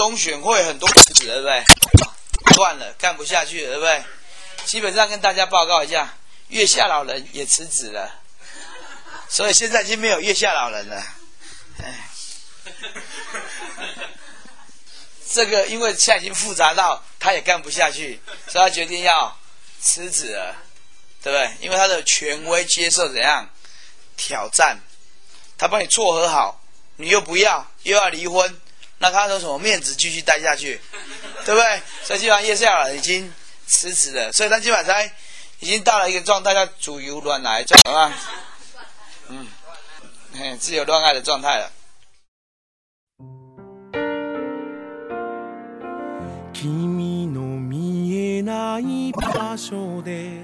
中选会很多辞职，对不对？断了，干不下去了，对不对？基本上跟大家报告一下，月下老人也辞职了，所以现在已经没有月下老人了。哎，这个因为现在已经复杂到他也干不下去，所以他决定要辞职了，对不对？因为他的权威接受怎样挑战，他帮你撮合好，你又不要，又要离婚，那他有什么面子继续待下去？对不对？所以基本上叶夏尔已经辞职了，所以他基本上已经到了一个状态，叫主由乱来，叫什么？嗯，嘿，自由恋爱的状态了。君の見えない場所で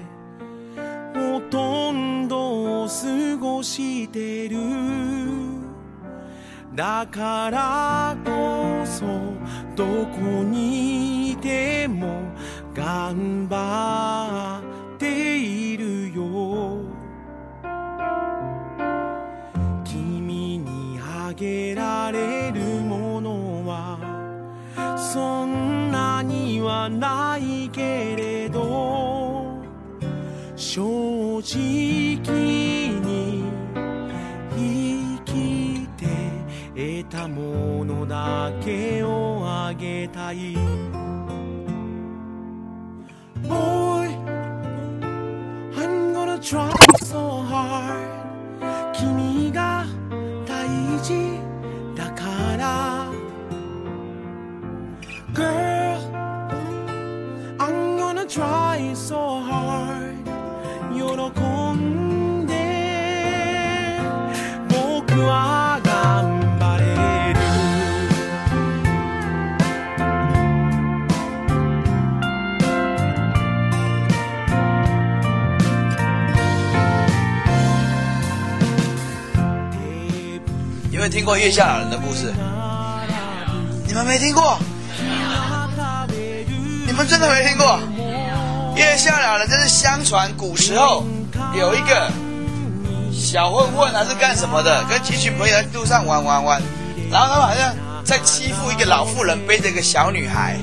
ほとんどを過ごしてる だからこそどこにいても頑張っているよ君にあげられるものはそんなにはないけれど正直に得たものだけをあげたい Boy I'm gonna try 听过月下老人的故事？你们没听过？你们真的没听过？月下老人这是相传古时候有一个小混混还是干什么的，跟几群朋友在路上玩玩玩，然后他们好像在欺负一个老妇人背着一个小女孩，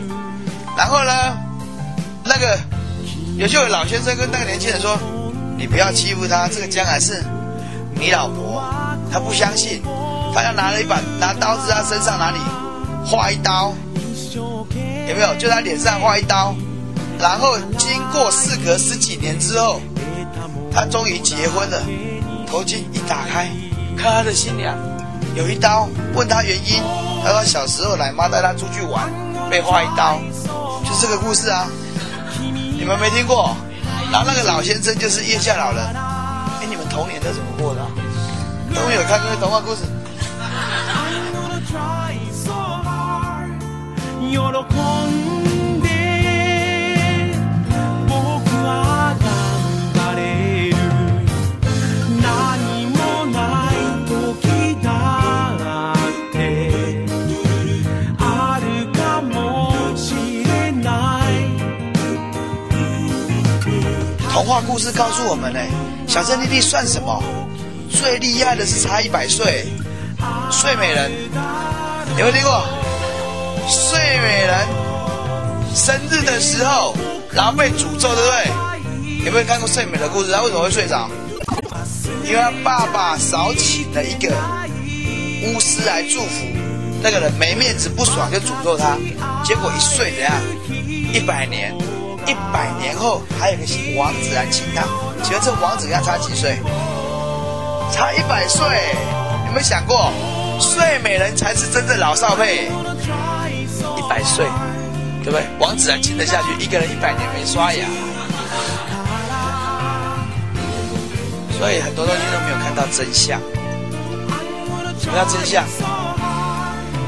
然后呢，那个有就有老先生跟那个年轻人说：“你不要欺负她，这个将来是你老婆。”他不相信，他要拿了一把拿刀子在他身上哪里划一刀，有没有？就他脸上划一刀，然后经过事隔十几年之后，他终于结婚了。头巾一打开，看他的新娘有一刀，问他原因，他说小时候奶妈带他出去玩，被划一刀，就这个故事啊。你们没听过？然后那个老先生就是叶下老人。哎，你们童年都怎么过的、啊？都有看过童话故事。童话故事告诉我们呢，小镇丽丽算什么？最厉害的是差一百岁，睡美人，有没有听过？睡美人生日的时候，然后被诅咒，对不对？有没有看过睡美人的故事？他为什么会睡着？因为他爸爸少请了一个巫师来祝福，那个人没面子不爽就诅咒他，结果一睡怎样？一百年，一百年后还有个王子来请他，请问这王子跟他差几岁？差一百岁，有没有想过，睡美人才是真正老少配？百岁，对不对？王子还亲得下去，一个人一百年没刷牙，所以很多东西都没有看到真相。什么叫真相？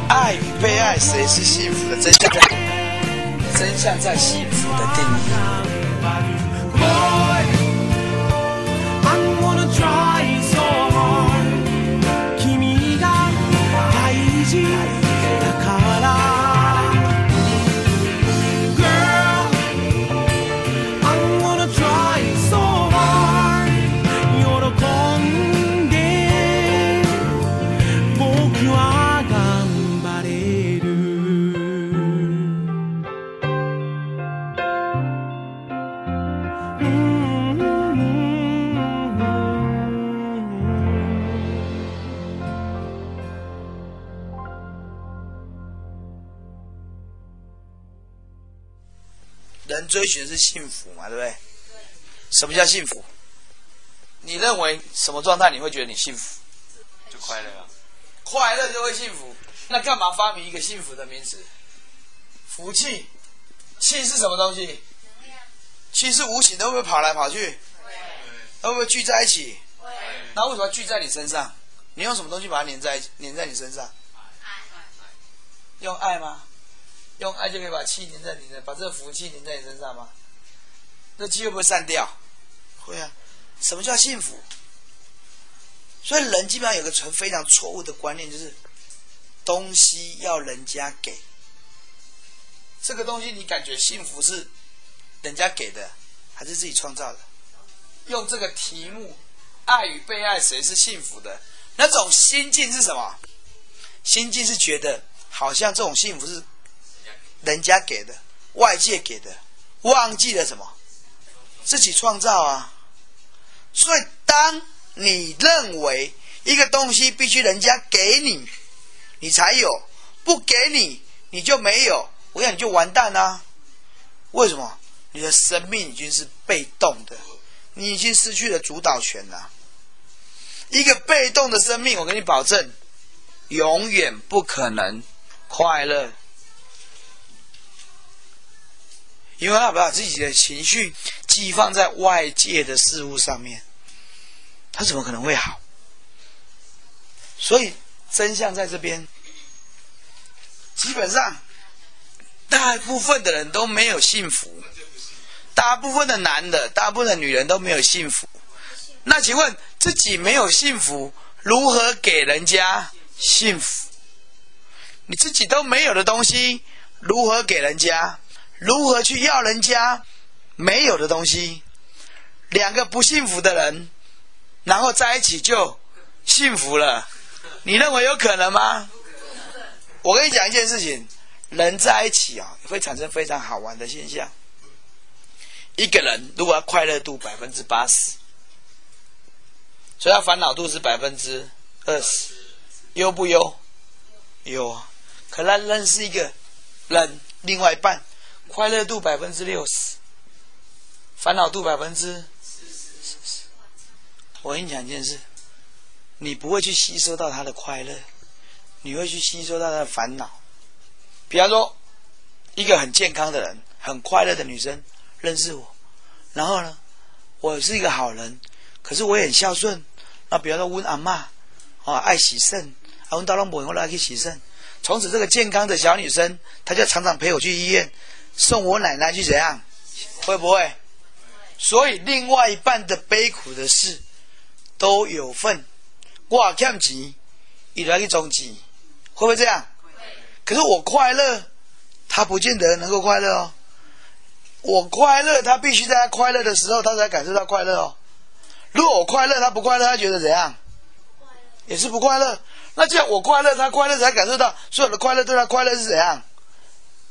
爱与被爱，谁是幸福的真相在？真相在幸福的定义。人追寻的是幸福嘛，对不对？什么叫幸福？你认为什么状态你会觉得你幸福？就快乐啊。快乐就会幸福。那干嘛发明一个幸福的名词？福气，气是什么东西？气是无形的，会不会跑来跑去？会不会聚在一起？那为什么聚在你身上？你用什么东西把它粘在粘在你身上？用爱吗？用爱就可以把气凝在你的，把这个福气凝在你身上吗？那气会不会散掉？会啊。什么叫幸福？所以人基本上有个纯非常错误的观念，就是东西要人家给。这个东西你感觉幸福是人家给的，还是自己创造的？用这个题目，爱与被爱，谁是幸福的？那种心境是什么？心境是觉得好像这种幸福是人家给的，外界给的，忘记了什么？自己创造啊！所以，当你认为一个东西必须人家给你，你才有；不给你，你就没有。我想你就完蛋啦！为什么？你的生命已经是被动的，你已经失去了主导权了。一个被动的生命，我跟你保证，永远不可能快乐。因为他把自己的情绪寄放在外界的事物上面，他怎么可能会好？所以真相在这边，基本上大部分的人都没有幸福，大部分的男的、大部分的女人都没有幸福。那请问自己没有幸福，如何给人家幸福？你自己都没有的东西，如何给人家？如何去要人家没有的东西？两个不幸福的人，然后在一起就幸福了？你认为有可能吗？我跟你讲一件事情，人在一起啊，会产生非常好玩的现象。一个人如果要快乐度百分之八十，所以他烦恼度是百分之二十，忧不忧？忧啊！可他认识一个人，另外一半。快乐度百分之六十，烦恼度百分之四十。我跟你讲一件事，你不会去吸收到他的快乐，你会去吸收到他的烦恼。比方说，一个很健康的人、很快乐的女生认识我，然后呢，我是一个好人，可是我也很孝顺。那比方说，问阿妈啊，爱洗肾，啊，问到了某人来去洗肾，从此这个健康的小女生，她就常常陪我去医院。送我奶奶去怎样？会不会？所以另外一半的悲苦的事都有份。我欠钱，一来去中急，会不会这样？可是我快乐，他不见得能够快乐哦。我快乐，他必须在他快乐的时候，他才感受到快乐哦。如果我快乐，他不快乐，他觉得怎样？也是不快乐。那这样我快乐，他快乐才感受到所有的快乐，对他快乐是怎样？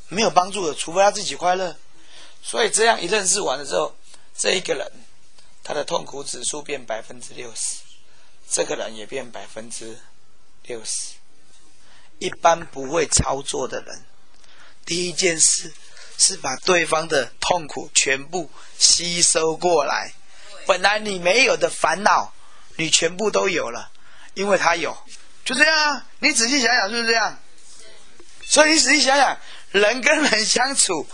没有帮助的，除非他自己快乐。所以这样一认识完了之后，这一个人他的痛苦指数变百分之六十，这个人也变百分之六十。一般不会操作的人，第一件事是把对方的痛苦全部吸收过来。本来你没有的烦恼，你全部都有了，因为他有。就这样啊，你仔细想想，是不是这样？所以你仔细想想。人跟人相处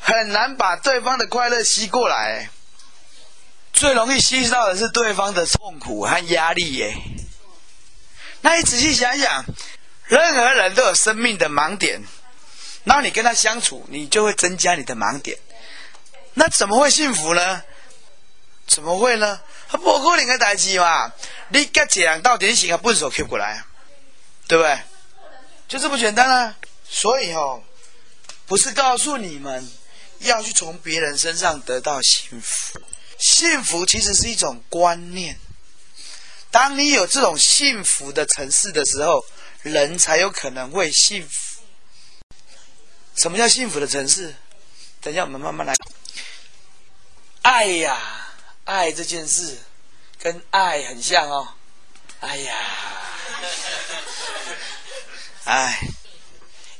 很难把对方的快乐吸过来，最容易吸到的是对方的痛苦和压力耶。那你仔细想想，任何人都有生命的盲点，然后你跟他相处，你就会增加你的盲点。那怎么会幸福呢？怎么会呢？他不可能的代志嘛！你跟这样到点醒啊，笨手 Q 过来，对不对？就这么简单啊！所以哦。不是告诉你们要去从别人身上得到幸福，幸福其实是一种观念。当你有这种幸福的城市的时候，人才有可能会幸福。什么叫幸福的城市？等一下我们慢慢来。爱呀，爱这件事跟爱很像哦。哎呀，哎。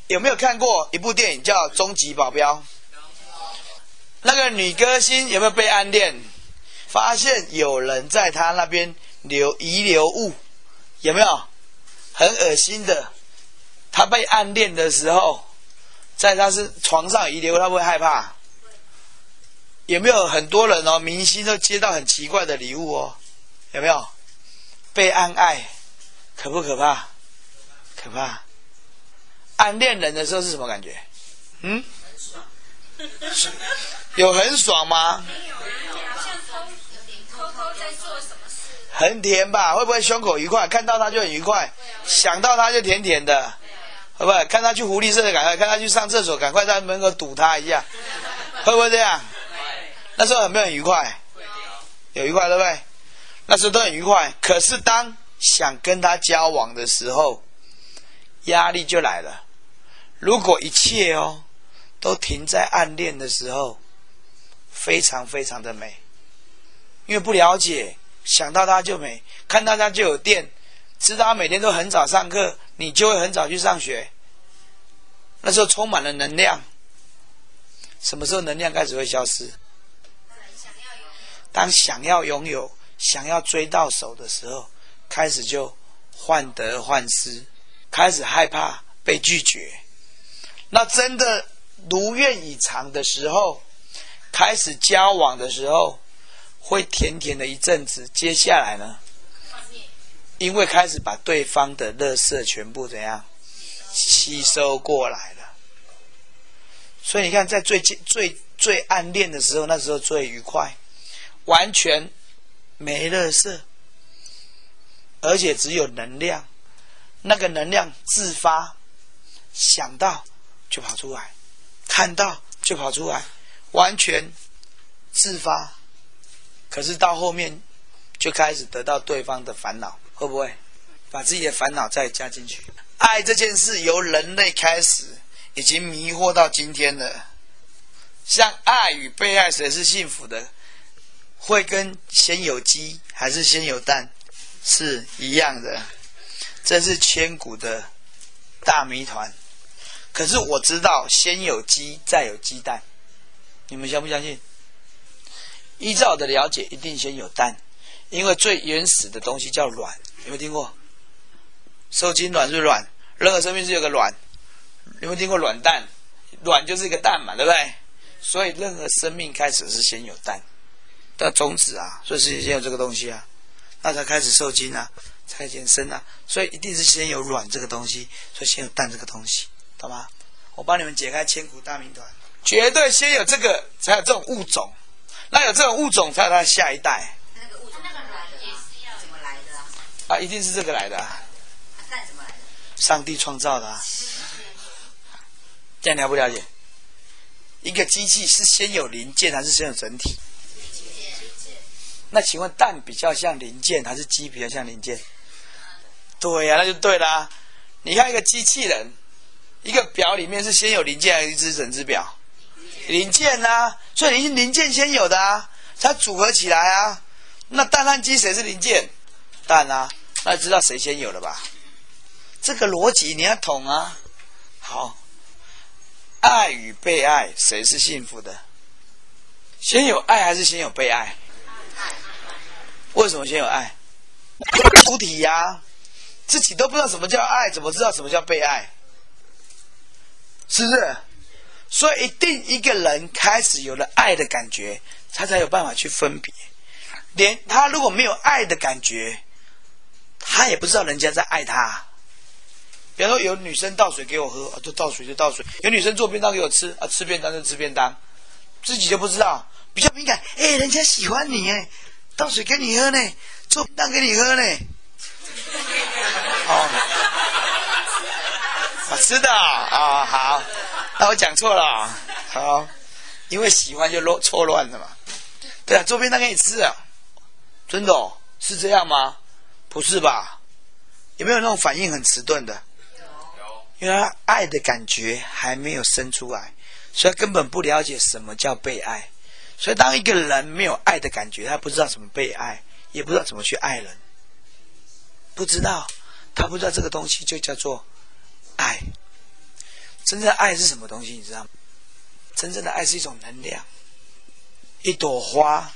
有没有看过一部电影叫《终极保镖》？那个女歌星有没有被暗恋？发现有人在她那边留遗留物，有没有？很恶心的。她被暗恋的时候，在她是床上遗留，她会害怕。有没有很多人哦？明星都接到很奇怪的礼物哦，有没有？被暗爱，可不可怕？可怕。暗恋人的时候是什么感觉？嗯？有很爽吗？很甜吧？会不会胸口愉快？看到他就很愉快，想到他就甜甜的，会不会？看他去狐狸社的赶快，看他去上厕所赶快在门口堵他一下，会不会这样？那时候很没有很愉快？有愉快对不对？那时候都很愉快。可是当想跟他交往的时候，压力就来了。如果一切哦都停在暗恋的时候，非常非常的美，因为不了解，想到他就美，看到他就有电，知道他每天都很早上课，你就会很早去上学。那时候充满了能量。什么时候能量开始会消失？当想要拥有、想要追到手的时候，开始就患得患失，开始害怕被拒绝。那真的如愿以偿的时候，开始交往的时候，会甜甜的一阵子。接下来呢？因为开始把对方的乐色全部怎样吸收过来了。所以你看，在最近最最暗恋的时候，那时候最愉快。完全没乐色，而且只有能量，那个能量自发，想到就跑出来，看到就跑出来，完全自发。可是到后面就开始得到对方的烦恼，会不会把自己的烦恼再加进去？爱这件事由人类开始，已经迷惑到今天了。像爱与被爱，谁是幸福的？会跟先有鸡还是先有蛋是一样的，这是千古的大谜团。可是我知道先有鸡再有鸡蛋，你们相不相信？依照我的了解，一定先有蛋，因为最原始的东西叫卵，有没有听过？受精卵是卵，任何生命是有个卵，有没有听过卵蛋？卵就是一个蛋嘛，对不对？所以任何生命开始是先有蛋。的种子啊，所以是先有这个东西啊，那才开始受精啊，才衍生啊，所以一定是先有卵这个东西，所以先有蛋这个东西，懂吗？我帮你们解开千古大谜团，绝对先有这个，才有这种物种，那有这种物种，才有它的下一代。那个物种，那个卵也是要怎么来的啊？啊，一定是这个来的。蛋怎么来的？上帝创造的。啊。这样了不了解？一个机器是先有零件，还是先有整体？那请问蛋比较像零件，还是鸡比较像零件？对呀，那就对啦。你看一个机器人，一个表里面是先有零件还是一只整只表？零件啊，所以你是零件先有的啊，它组合起来啊。那蛋蛋鸡谁是零件？蛋啊，那知道谁先有了吧？这个逻辑你要懂啊。好，爱与被爱，谁是幸福的？先有爱还是先有被爱？为什么先有爱？主体呀，自己都不知道什么叫爱，怎么知道什么叫被爱？是不是？所以一定一个人开始有了爱的感觉，他才有办法去分别。连他如果没有爱的感觉，他也不知道人家在爱他。比方说，有女生倒水给我喝，就倒水就倒水；有女生做便当给我吃，啊，吃便当就吃便当，自己就不知道，比较敏感。哎，人家喜欢你哎。倒水给你喝呢，做便当给你喝呢。哦，我知道啊，好，那我讲错了，好，因为喜欢就乱错乱了嘛。对啊，做便当给你吃啊，真的哦，是这样吗？不是吧？有没有那种反应很迟钝的？有，因为他爱的感觉还没有生出来，所以根本不了解什么叫被爱。所以，当一个人没有爱的感觉，他不知道怎么被爱，也不知道怎么去爱人，不知道，他不知道这个东西就叫做爱。真正的爱是什么东西？你知道吗？真正的爱是一种能量，一朵花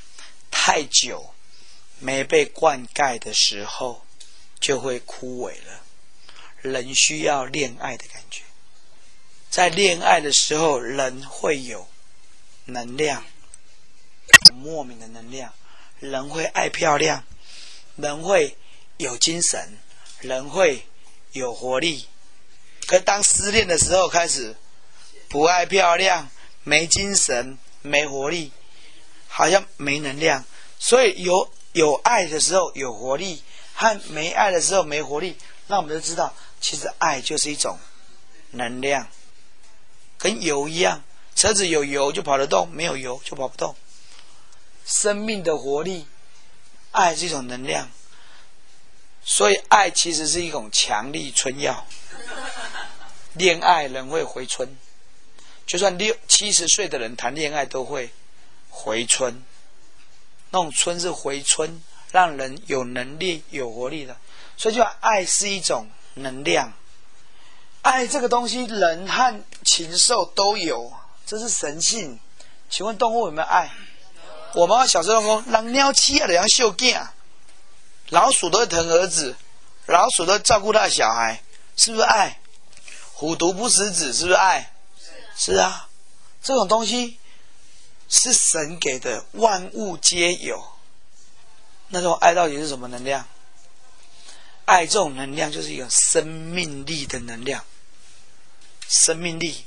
太久没被灌溉的时候，就会枯萎了。人需要恋爱的感觉，在恋爱的时候，人会有能量，莫名的能量，人会爱漂亮，人会有精神，人会有活力。可当失恋的时候，开始不爱漂亮，没精神，没活力，好像没能量。所以有有爱的时候有活力，和没爱的时候没活力，那我们就知道。其实爱就是一种能量，跟油一样，车子有油就跑得动，没有油就跑不动。生命的活力，爱是一种能量，所以爱其实是一种强力春药。恋爱人会回春，就算六七十岁的人谈恋爱都会回春。那种春是回春，让人有能力、有活力的，所以就爱是一种。能量，爱这个东西，人和禽兽都有，这是神性。请问动物有没有爱？我妈妈小时候说：“让鸟气啊，的像秀囝，老鼠都疼儿子，老鼠都照顾他的小孩，是不是爱？虎毒不食子，是不是爱？是啊，这种东西是神给的，万物皆有。那种爱到底是什么能量？爱这种能量就是一个生命力的能量，生命力。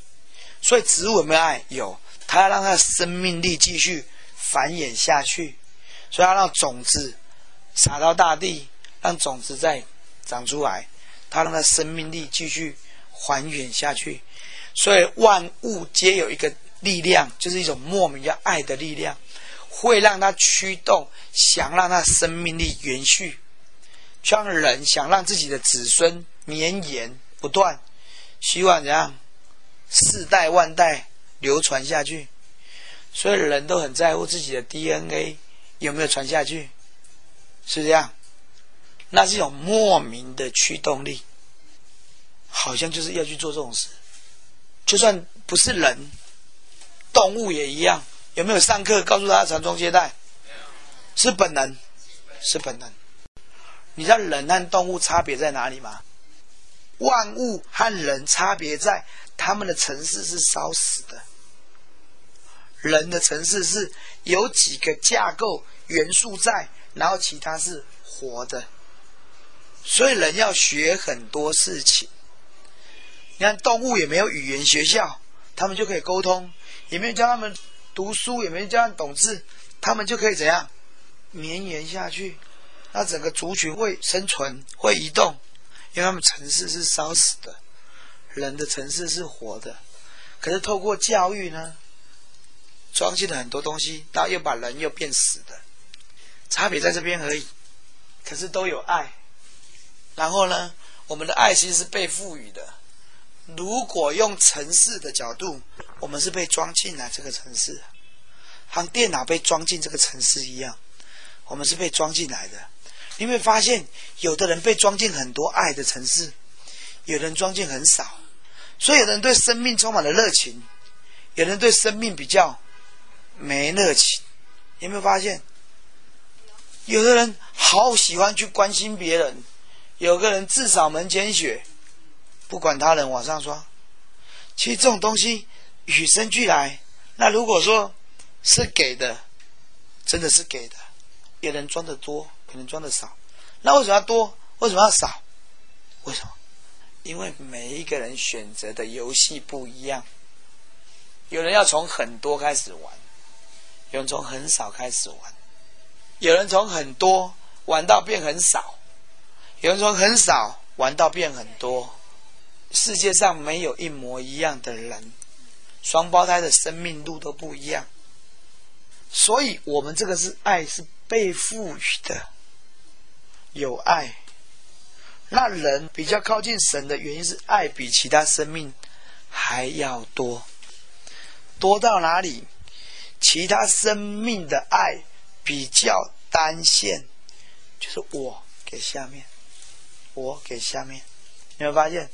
所以植物有没有爱？有，它要让它的生命力继续繁衍下去，所以要让种子撒到大地，让种子再长出来，它让它生命力继续还原下去。所以万物皆有一个力量，就是一种莫名叫爱的力量，会让它驱动，想让它生命力延续。像人想让自己的子孙绵延不断，希望怎样世代万代流传下去，所以人都很在乎自己的 DNA 有没有传下去，是这样？那是一种莫名的驱动力，好像就是要去做这种事。就算不是人，动物也一样。有没有上课告诉他传宗接代？是本能，是本能。你知道人和动物差别在哪里吗？万物和人差别在他们的城市是烧死的，人的城市是有几个架构元素在，然后其他是活的，所以人要学很多事情。你看动物也没有语言学校，他们就可以沟通；也没有教他们读书，也没有教他们懂字，他们就可以怎样绵延下去。那整个族群会生存，会移动，因为他们城市是烧死的，人的城市是活的。可是透过教育呢，装进了很多东西，然后又把人又变死的，差别在这边而已。可是都有爱。然后呢，我们的爱其实是被赋予的。如果用城市的角度，我们是被装进来这个城市，像电脑被装进这个城市一样，我们是被装进来的。你会发现，有的人被装进很多爱的城市，有人装进很少，所以有人对生命充满了热情，有人对生命比较没热情。有没有发现？有的人好喜欢去关心别人，有个人自扫门前雪，不管他人往上刷。其实这种东西与生俱来。那如果说是给的，真的是给的，别人装的多。可能装的少，那为什么要多？为什么要少？为什么？因为每一个人选择的游戏不一样。有人要从很多开始玩，有人从很少开始玩，有人从很多玩到变很少，有人从很少玩到变很多。世界上没有一模一样的人，双胞胎的生命路都不一样。所以，我们这个是爱，是被赋予的。有爱，那人比较靠近神的原因是爱比其他生命还要多，多到哪里？其他生命的爱比较单线，就是我给下面，我给下面，你会发现？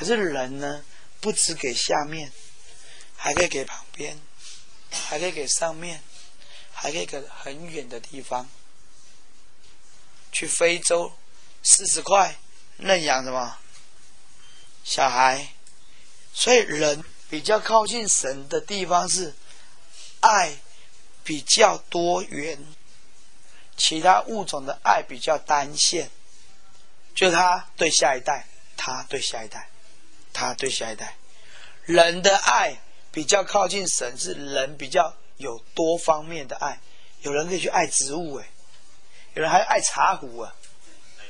可是人呢，不只给下面，还可以给旁边，还可以给上面，还可以给很远的地方。去非洲四十块认养什么小孩，所以人比较靠近神的地方是爱比较多元，其他物种的爱比较单线，就他对下一代，他对下一代，他对下一代，人的爱比较靠近神，是人比较有多方面的爱，有人可以去爱植物，诶。有人还爱茶壶啊，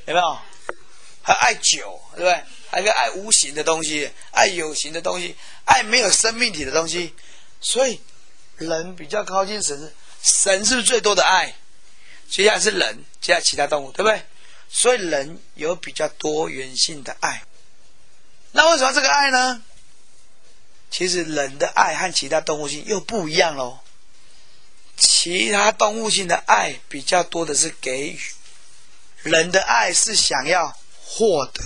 有没有？还爱酒，对不对？还可以爱无形的东西，爱有形的东西，爱没有生命体的东西。所以人比较靠近神，神是最多的爱。接下来是人，接下来其他动物，对不对？所以人有比较多元性的爱。那为什么这个爱呢？其实人的爱和其他动物性又不一样喽。其他动物性的爱比较多的是给予，人的爱是想要获得。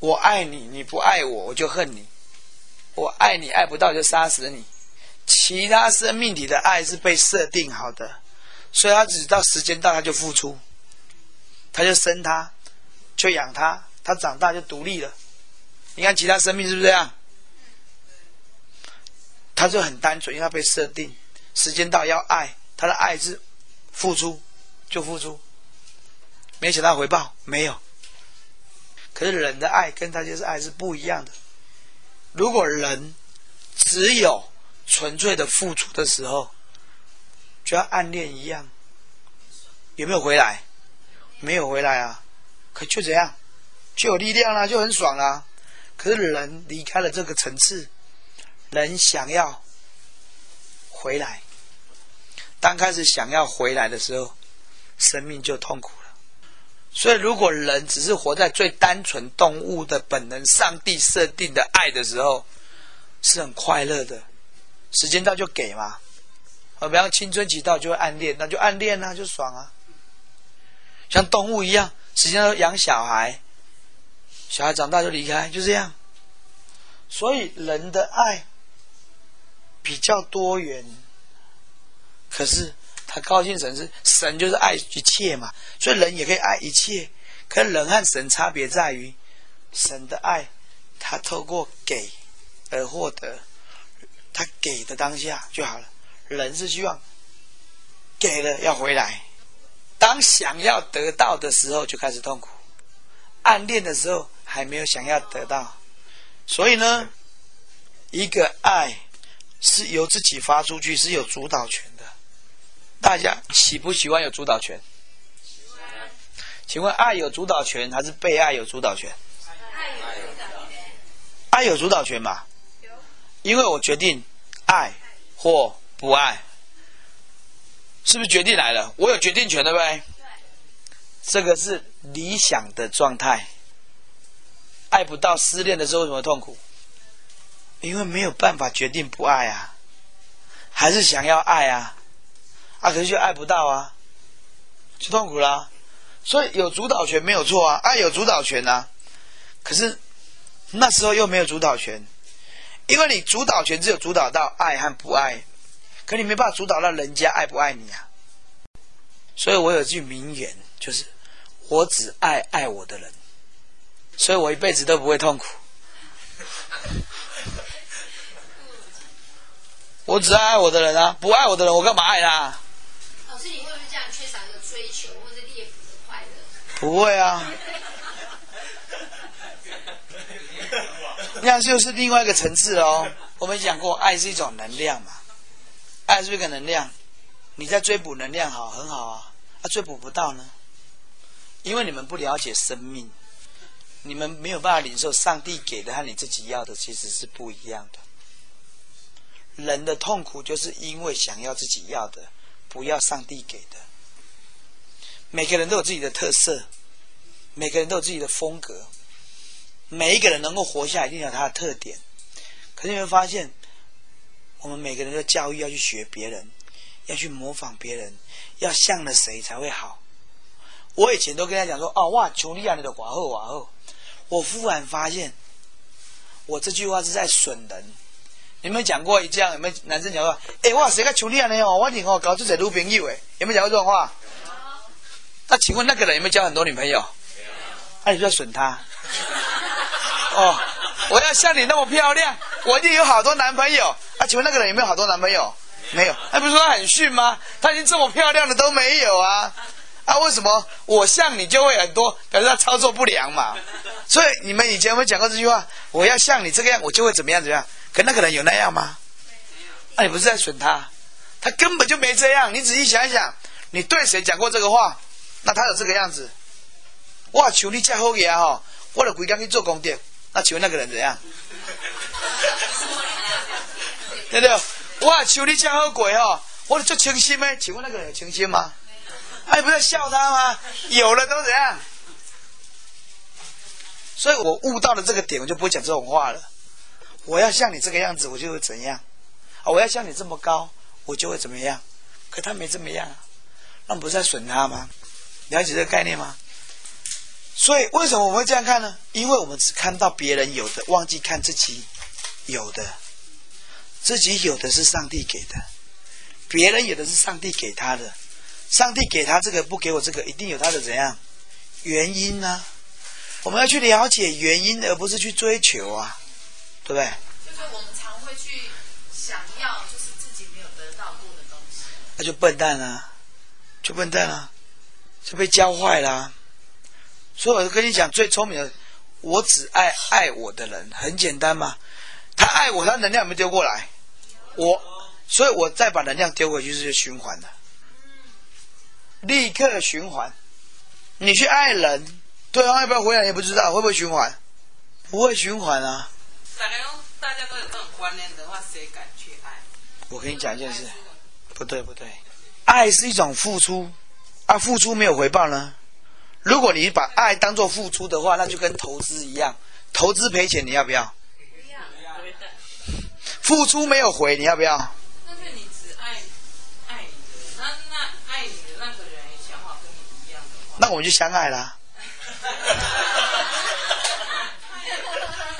我爱你，你不爱我，我就恨你；我爱你，爱不到就杀死你。其他生命体的爱是被设定好的，所以他只到时间到他就付出，他就生他，就养他，他长大就独立了。你看其他生命是不是这样？他就很单纯，因为他被设定。时间到要爱，他的爱是付出就付出，没想到回报没有。可是人的爱跟他就是爱是不一样的。如果人只有纯粹的付出的时候，就像暗恋一样，有没有回来？没有回来啊！可就怎样，就有力量了，就很爽啊。可是人离开了这个层次，人想要回来。当开始想要回来的时候，生命就痛苦了。所以，如果人只是活在最单纯动物的本能、上帝设定的爱的时候，是很快乐的。时间到就给嘛，啊，比方青春期到就会暗恋，那就暗恋啊，就爽啊。像动物一样，时间到养小孩，小孩长大就离开，就这样。所以，人的爱比较多元。可是他高兴神是神就是爱一切嘛，所以人也可以爱一切。可人和神差别在于，神的爱，他透过给而获得，他给的当下就好了。人是希望给了要回来，当想要得到的时候就开始痛苦，暗恋的时候还没有想要得到，所以呢，一个爱是由自己发出去，是有主导权的。大家喜不喜欢有主导权？请问爱有主导权还是被爱有主导权？爱有主导权。爱有主导权嘛？因为我决定爱或不爱，是不是决定来了？我有决定权，对不对？这个是理想的状态。爱不到失恋的时候为什么痛苦？因为没有办法决定不爱啊，还是想要爱啊？啊，可是就爱不到啊，就痛苦啦。所以有主导权没有错啊，爱有主导权啊。可是那时候又没有主导权，因为你主导权只有主导到爱和不爱，可你没办法主导到人家爱不爱你啊。所以我有句名言，就是我只爱爱我的人，所以我一辈子都不会痛苦。我只爱爱我的人啊，不爱我的人，我干嘛爱他？你会不会这样缺少一个追求或者猎捕的快乐？不会啊，那样就是另外一个层次哦。我们讲过，爱是一种能量嘛，爱是一个能量。你在追捕能量，好，很好啊。啊，追捕不到呢，因为你们不了解生命，你们没有办法领受上帝给的和你自己要的其实是不一样的。人的痛苦就是因为想要自己要的。不要上帝给的。每个人都有自己的特色，每个人都有自己的风格。每一个人能够活下来，一定有他的特点。可是你会发现，我们每个人的教育要去学别人，要去模仿别人，要向了谁才会好。我以前都跟他讲说：“哦，哇，穷利亚你的寡后寡后。”我忽然发现，我这句话是在损人，有没有讲过这样？有没有男生讲过？哎，哇，谁个求你呢？哦，我你哦搞出这女朋友哎，有没有讲过这种话？那请问那个人有没有交很多女朋友？那你就要损他。哦，我要像你那么漂亮，我一定有好多男朋友。啊，请问那个人有没有好多男朋友？没有。那不是说他很逊吗？他已经这么漂亮了都没有啊。啊，为什么我像你就会很多？表示他操作不良嘛。所以你们以前有没有讲过这句话？我要像你这个样，我就会怎么样怎么样？可那个人有那样吗？那你不是在损他？他根本就没这样。你仔细想一想，你对谁讲过这个话？那他有这个样子？哇，求你嫁好嘢哈！我了鬼家去做功德，那请问那个人怎样？对不对？哇，求你嫁好鬼哈！我做清心咩？请问那个人有清心吗？哎，不是笑他吗？有了都怎样？所以我悟到了这个点，我就不会讲这种话了。我要像你这个样子，我就会怎样？啊，我要像你这么高，我就会怎么样？可他没这么样，那不是在损他吗？了解这个概念吗？所以为什么我们会这样看呢？因为我们只看到别人有的，忘记看自己有的。自己有的是上帝给的，别人有的是上帝给他的。上帝给他这个，不给我这个，一定有他的怎样原因呢？我们要去了解原因，而不是去追求啊，对不对？就是我们常会去想要，就是自己没有得到过的东西。那就笨蛋啊，就笨蛋啊，就被教坏了。所以我就跟你讲，最聪明的，我只爱爱我的人，很简单嘛。他爱我，他能量没丢过来，我，所以我再把能量丢回去，是循环的。立刻循环，你去爱人，对方要不要回来也不知道，会不会循环？不会循环啊！大家大家都有这种观念的话，谁敢去爱？我跟你讲一件事，不对不对，爱是一种付出，啊，付出没有回报呢？如果你把爱当做付出的话，那就跟投资一样，投资赔钱，你要不要？不要。付出没有回，你要不要？那我们就相爱啦。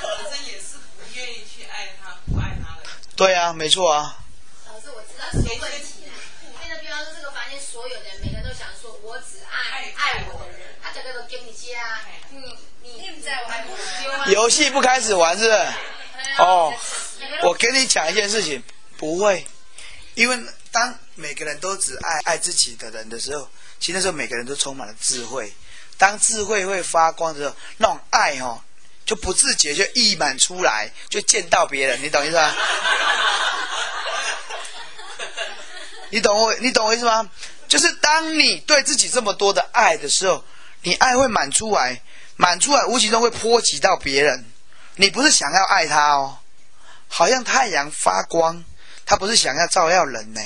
本身也是不愿意去爱他，不爱他的。对啊，没错啊。老师，我知道是问题了。现在比方说，这个房间所有的人，每个人都想说，我只爱爱我的人。啊，这个都给你家，你你你在玩游戏不开始玩是不是？哦，我跟你讲一件事情，不会，因为当每个人都只爱爱自己的人的时候。其实那时候每个人都充满了智慧，当智慧会发光的时候，那种爱哦，就不自觉就溢满出来，就见到别人，你懂意思吗？你懂我，你懂我意思吗？就是当你对自己这么多的爱的时候，你爱会满出来，满出来无形中会波及到别人。你不是想要爱他哦，好像太阳发光，他不是想要照耀人呢，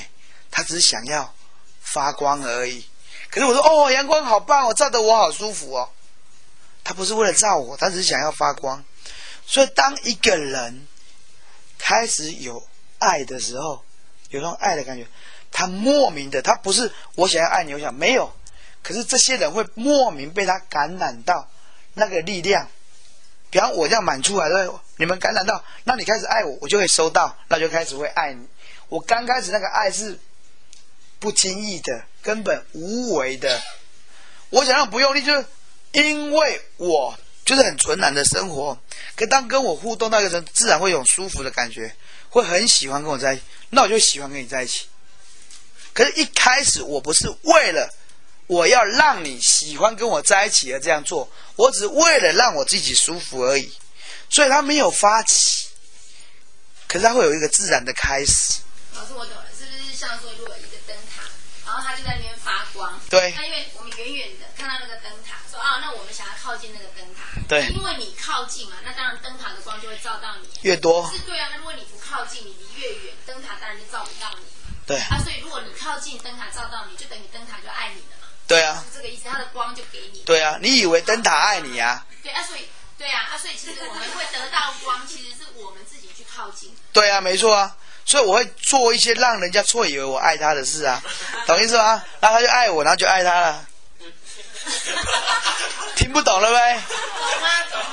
他只是想要发光而已。可是我说哦，阳光好棒，哦照得我好舒服哦。他不是为了照我，他只是想要发光。所以当一个人开始有爱的时候，有那种爱的感觉，他莫名的，他不是我想要爱你，我想没有。可是这些人会莫名被他感染到那个力量。比方我这样满出来的，你们感染到，那你开始爱我，我就会收到，那就开始会爱你。我刚开始那个爱是不经意的。根本无为的，我想要不用力，就是因为我就是很纯然的生活。可当跟我互动那个人，自然会有舒服的感觉，会很喜欢跟我在一起，那我就喜欢跟你在一起。可是，一开始我不是为了我要让你喜欢跟我在一起而这样做，我只是为了让我自己舒服而已。所以，他没有发起，可是他会有一个自然的开始。老师，我懂了，是不是像说，如果一个灯塔，然后它就在那边发光？对。那因为我们远远的看到那个灯塔，说啊，那我们想要靠近那个灯塔。对。因为你靠近嘛，那当然灯塔的光就会照到你。越多。是对啊，那如果你不靠近，你离越远，灯塔当然就照不到你。对。啊，所以如果你靠近灯塔照到你，就等于灯塔就爱你了嘛。对啊。是这个意思，它的光就给你。对啊，你以为灯塔爱你啊？对啊，所以对啊，啊，所以其实我们会得到光，其实是我们自己去靠近。对啊，没错啊。所以我会做一些让人家错以为我爱他的事啊，懂意思吗？然后他就爱我，然后就爱他了。听不懂了呗？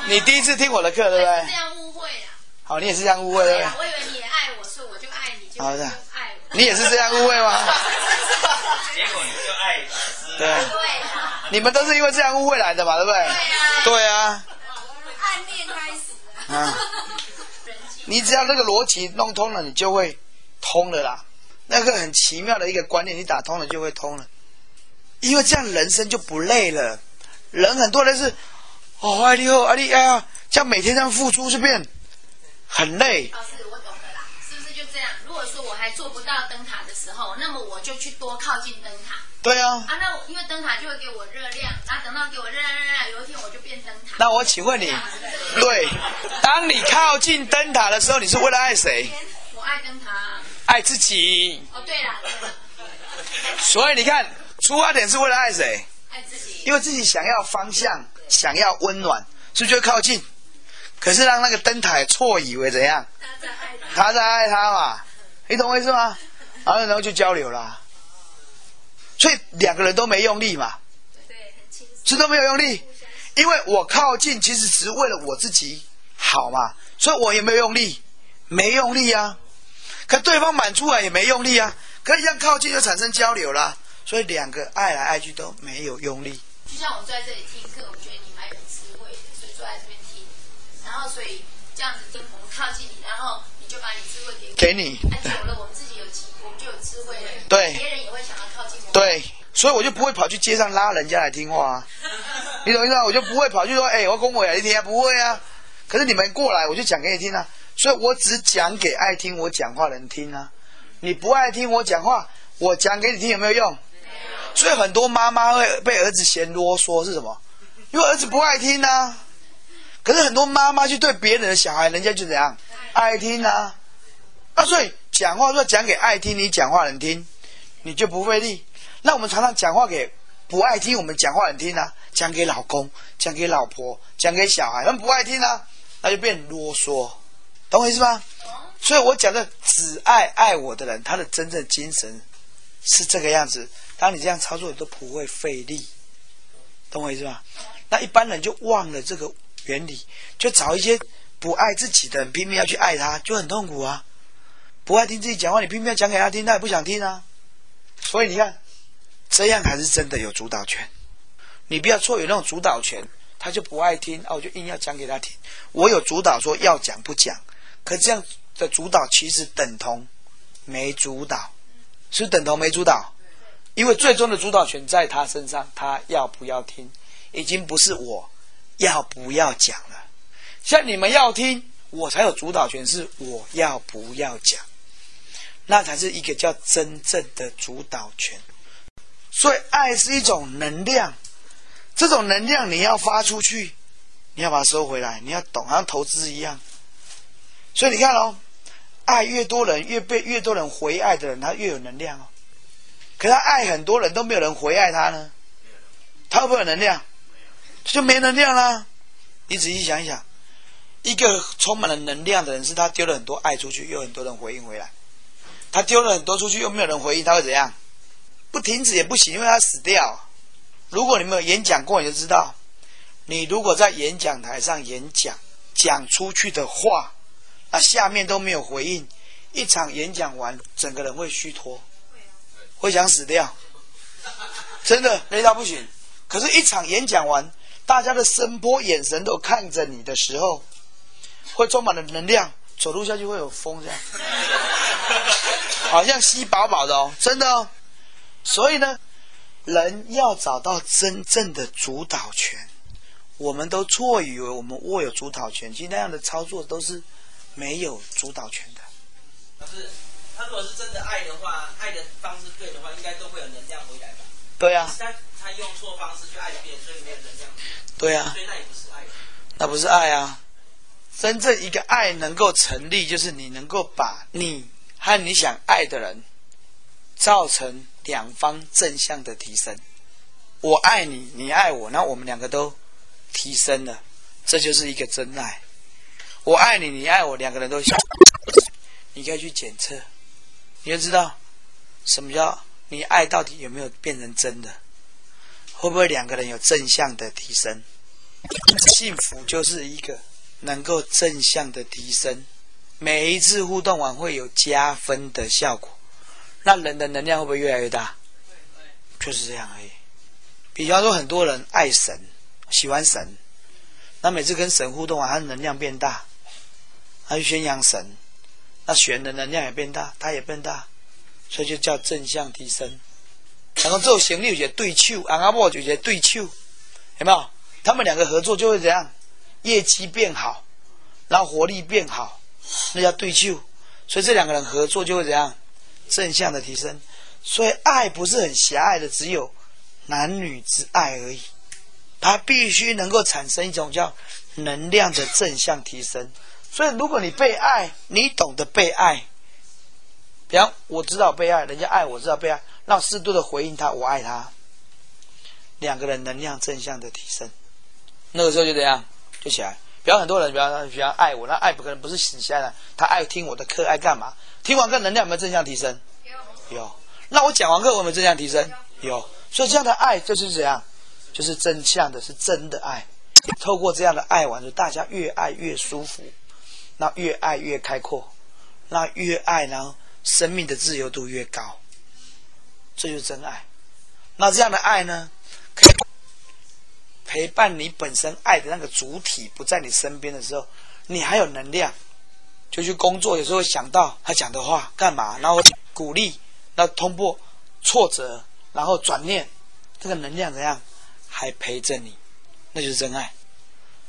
你第一次听我的课对不对？这样误会啊。好，你也是这样误会对不对？我以为你也爱我，好的结果就爱我。你也是这样误会吗？结果你就爱吃对，对，你们都是因为这样误会来的嘛，对不对？对啊，暗恋开始。啊，你只要那个逻辑弄通了，你就会通了啦。那个很奇妙的一个观念，你打通了就会通了，因为这样人生就不累了。人很多人是，哦，爱你哦，爱你哎呀，这样每天这样付出是变很累。老师，我懂了啦，是不是就这样？如果说我还做不到灯塔的时候，那么我就去多靠近灯塔对啊，啊。那我因为灯塔就会给我热量，然后等到给我热量热量，有一天我就变灯塔。那我请问你，对，当你靠近灯塔的时候，你是为了爱谁？我爱灯塔。爱自己。哦，对了，所以你看，出发点是为了爱谁？爱自己。因为自己想要方向，想要温暖，所以就会靠近。可是让那个灯塔错以为怎样？他在爱他。他在爱他嘛，你懂我意思吗？然后然后就交流啦。所以两个人都没用力嘛，对，很轻松。是都没有用力，因为我靠近其实只是为了我自己好嘛，所以我也没有用力，没用力啊。可对方满出来也没用力啊，可一样靠近就产生交流啦。所以两个爱来爱去都没有用力。就像我坐在这里听课，我觉得你蛮有智慧的，所以坐在这边听。然后所以这样子听，我们靠近你，然后你就把你智慧给。给你那久了，我们自己对别人也会想要靠近我。对，所以我就不会跑去街上拉人家来听话啊，你懂意思吗？我就不会跑去说，哎、我恭维啊，你听啊，不会啊。可是你们过来，我就讲给你听啊，所以我只讲给爱听我讲话的人听啊。你不爱听我讲话，我讲给你听有没有用？所以很多妈妈会被儿子嫌啰嗦是什么？因为儿子不爱听啊。可是很多妈妈去对别人的小孩，人家就怎样爱听啊。啊，所以讲话说讲给爱听，你讲话人听，你就不费力。那我们常常讲话给不爱听我们讲话人听啊，讲给老公，讲给老婆，讲给小孩，他们不爱听啊，那就变啰嗦，懂我意思吗？所以我讲的只爱爱我的人，他的真正精神是这个样子。当你这样操作，你都不会费力，懂我意思吗？那一般人就忘了这个原理，就找一些不爱自己的人拼命要去爱他，就很痛苦啊。不爱听自己讲话，你偏偏要讲给他听，他也不想听啊。所以你看，这样才是真的有主导权。你不要错有那种主导权，他就不爱听啊，我就硬要讲给他听。我有主导说要讲不讲，可这样的主导其实等同没主导，是等同没主导，因为最终的主导权在他身上，他要不要听，已经不是我要不要讲了。像你们要听，我才有主导权，是我要不要讲。那才是一个叫真正的主导权。所以，爱是一种能量，这种能量你要发出去，你要把它收回来，你要懂，好像投资一样。所以你看哦，爱越多人，越被越多人回爱的人，他越有能量哦。可他爱很多人都没有人回爱他呢，他会不会有能量？就没能量啦。你仔细想一想，一个充满了能量的人，是他丢了很多爱出去，又有很多人回应回来。他丢了很多出去，又没有人回应，他会怎样？不停止也不行，因为他死掉。如果你们有演讲过，你就知道，你如果在演讲台上演讲，讲出去的话，那下面都没有回应，一场演讲完，整个人会虚脱，会想死掉，真的累到不行。可是，一场演讲完，大家的声波、眼神都看着你的时候，会充满了能量，走路下去会有风这样。好像吸饱饱的哦，真的哦。所以呢，人要找到真正的主导权，我们都错以为我们握有主导权，其实那样的操作都是没有主导权的。可是他如果是真的爱的话，爱的方式对的话，应该都会有能量回来吧？对啊，他他用错方式去爱别人，所以没有能量，对啊所，以那也不是爱。那不是爱啊。真正一个爱能够成立，就是你能够把你和你想爱的人造成两方正向的提升。我爱你，你爱我，那我们两个都提升了，这就是一个真爱。我爱你，你爱我，两个人都想，你可以去检测，你就知道什么叫你爱到底有没有变成真的，会不会两个人有正向的提升。幸福就是一个能够正向的提升，每一次互动完会有加分的效果，那人的能量会不会越来越大？就是这样而已。比方说，很多人爱神，喜欢神，那每次跟神互动完，他能量变大，他去宣扬神，那玄的能量也变大，他也变大，所以就叫正向提升。然后做行李有些对手，阿阿伯就些对手，有没有？他们两个合作就会怎样？业绩变好，然后活力变好，那叫对救。所以这两个人合作就会怎样？正向的提升。所以爱不是很狭隘的，只有男女之爱而已。它必须能够产生一种叫能量的正向提升。所以如果你被爱，你懂得被爱，比方我知道被爱，人家爱我知道被爱。让适度的回应他，我爱他，两个人能量正向的提升，那个时候就这样就起来。比方很多人，比方比方爱我，那爱不可能不是死下来，他爱听我的课，爱干嘛？听完课能量有没有正向提升？有。有。那我讲完课有没有正向提升？有。所以这样的爱就是怎样？就是正向的，是真的爱。透过这样的爱完，就大家越爱越舒服，那越爱越开阔，那越爱然后生命的自由度越高。这就是真爱。那这样的爱呢，可以陪伴你本身爱的那个主体不在你身边的时候，你还有能量，就去工作。有时候想到他讲的话干嘛，然后鼓励，那通过挫折，然后转念，这个能量怎样，还陪着你，那就是真爱。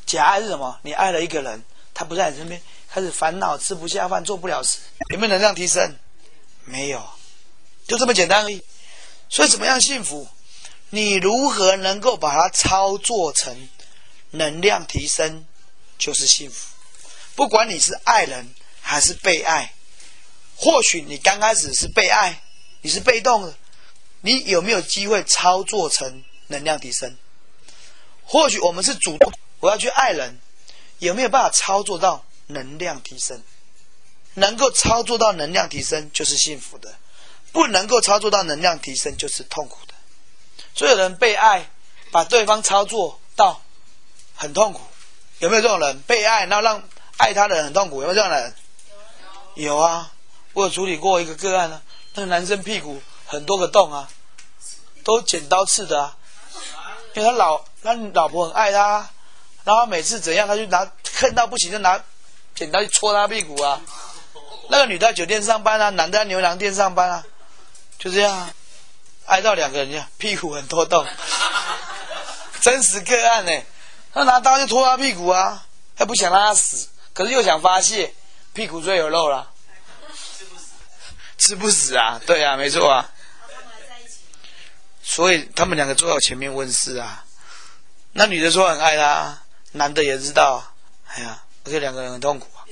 假爱是什么？你爱了一个人，他不在你身边，开始烦恼，吃不下饭，做不了事，有没有能量提升？没有，就这么简单而已。所以怎么样幸福？你如何能够把它操作成能量提升，就是幸福。不管你是爱人还是被爱，或许你刚开始是被爱，你是被动的，你有没有机会操作成能量提升？或许我们是主动，我要去爱人，有没有办法操作到能量提升？能够操作到能量提升，就是幸福的。不能够操作到能量提升，就是痛苦。所有人被爱，把对方操作到很痛苦，有没有这种人？被爱，然后让爱他的人很痛苦，有没有这样的人？有啊，我有处理过一个个案啊，那个男生屁股很多个洞啊，都剪刀刺的啊，因为他老他老婆很爱他，然后每次怎样，他就拿恨到不行，就拿剪刀去戳他屁股啊。那个女的在酒店上班啊，男的在牛郎店上班啊。就这样啊，挨到两个人，呀，屁股很多洞，真实个案呢。他拿刀就戳他屁股啊，他不想让他死，可是又想发泄，屁股最有肉了，吃不死，吃不死啊，对啊，没错啊。所以他们两个坐到前面问事啊，那女的说很爱他，男的也知道，哎呀，而且两个人很痛苦啊。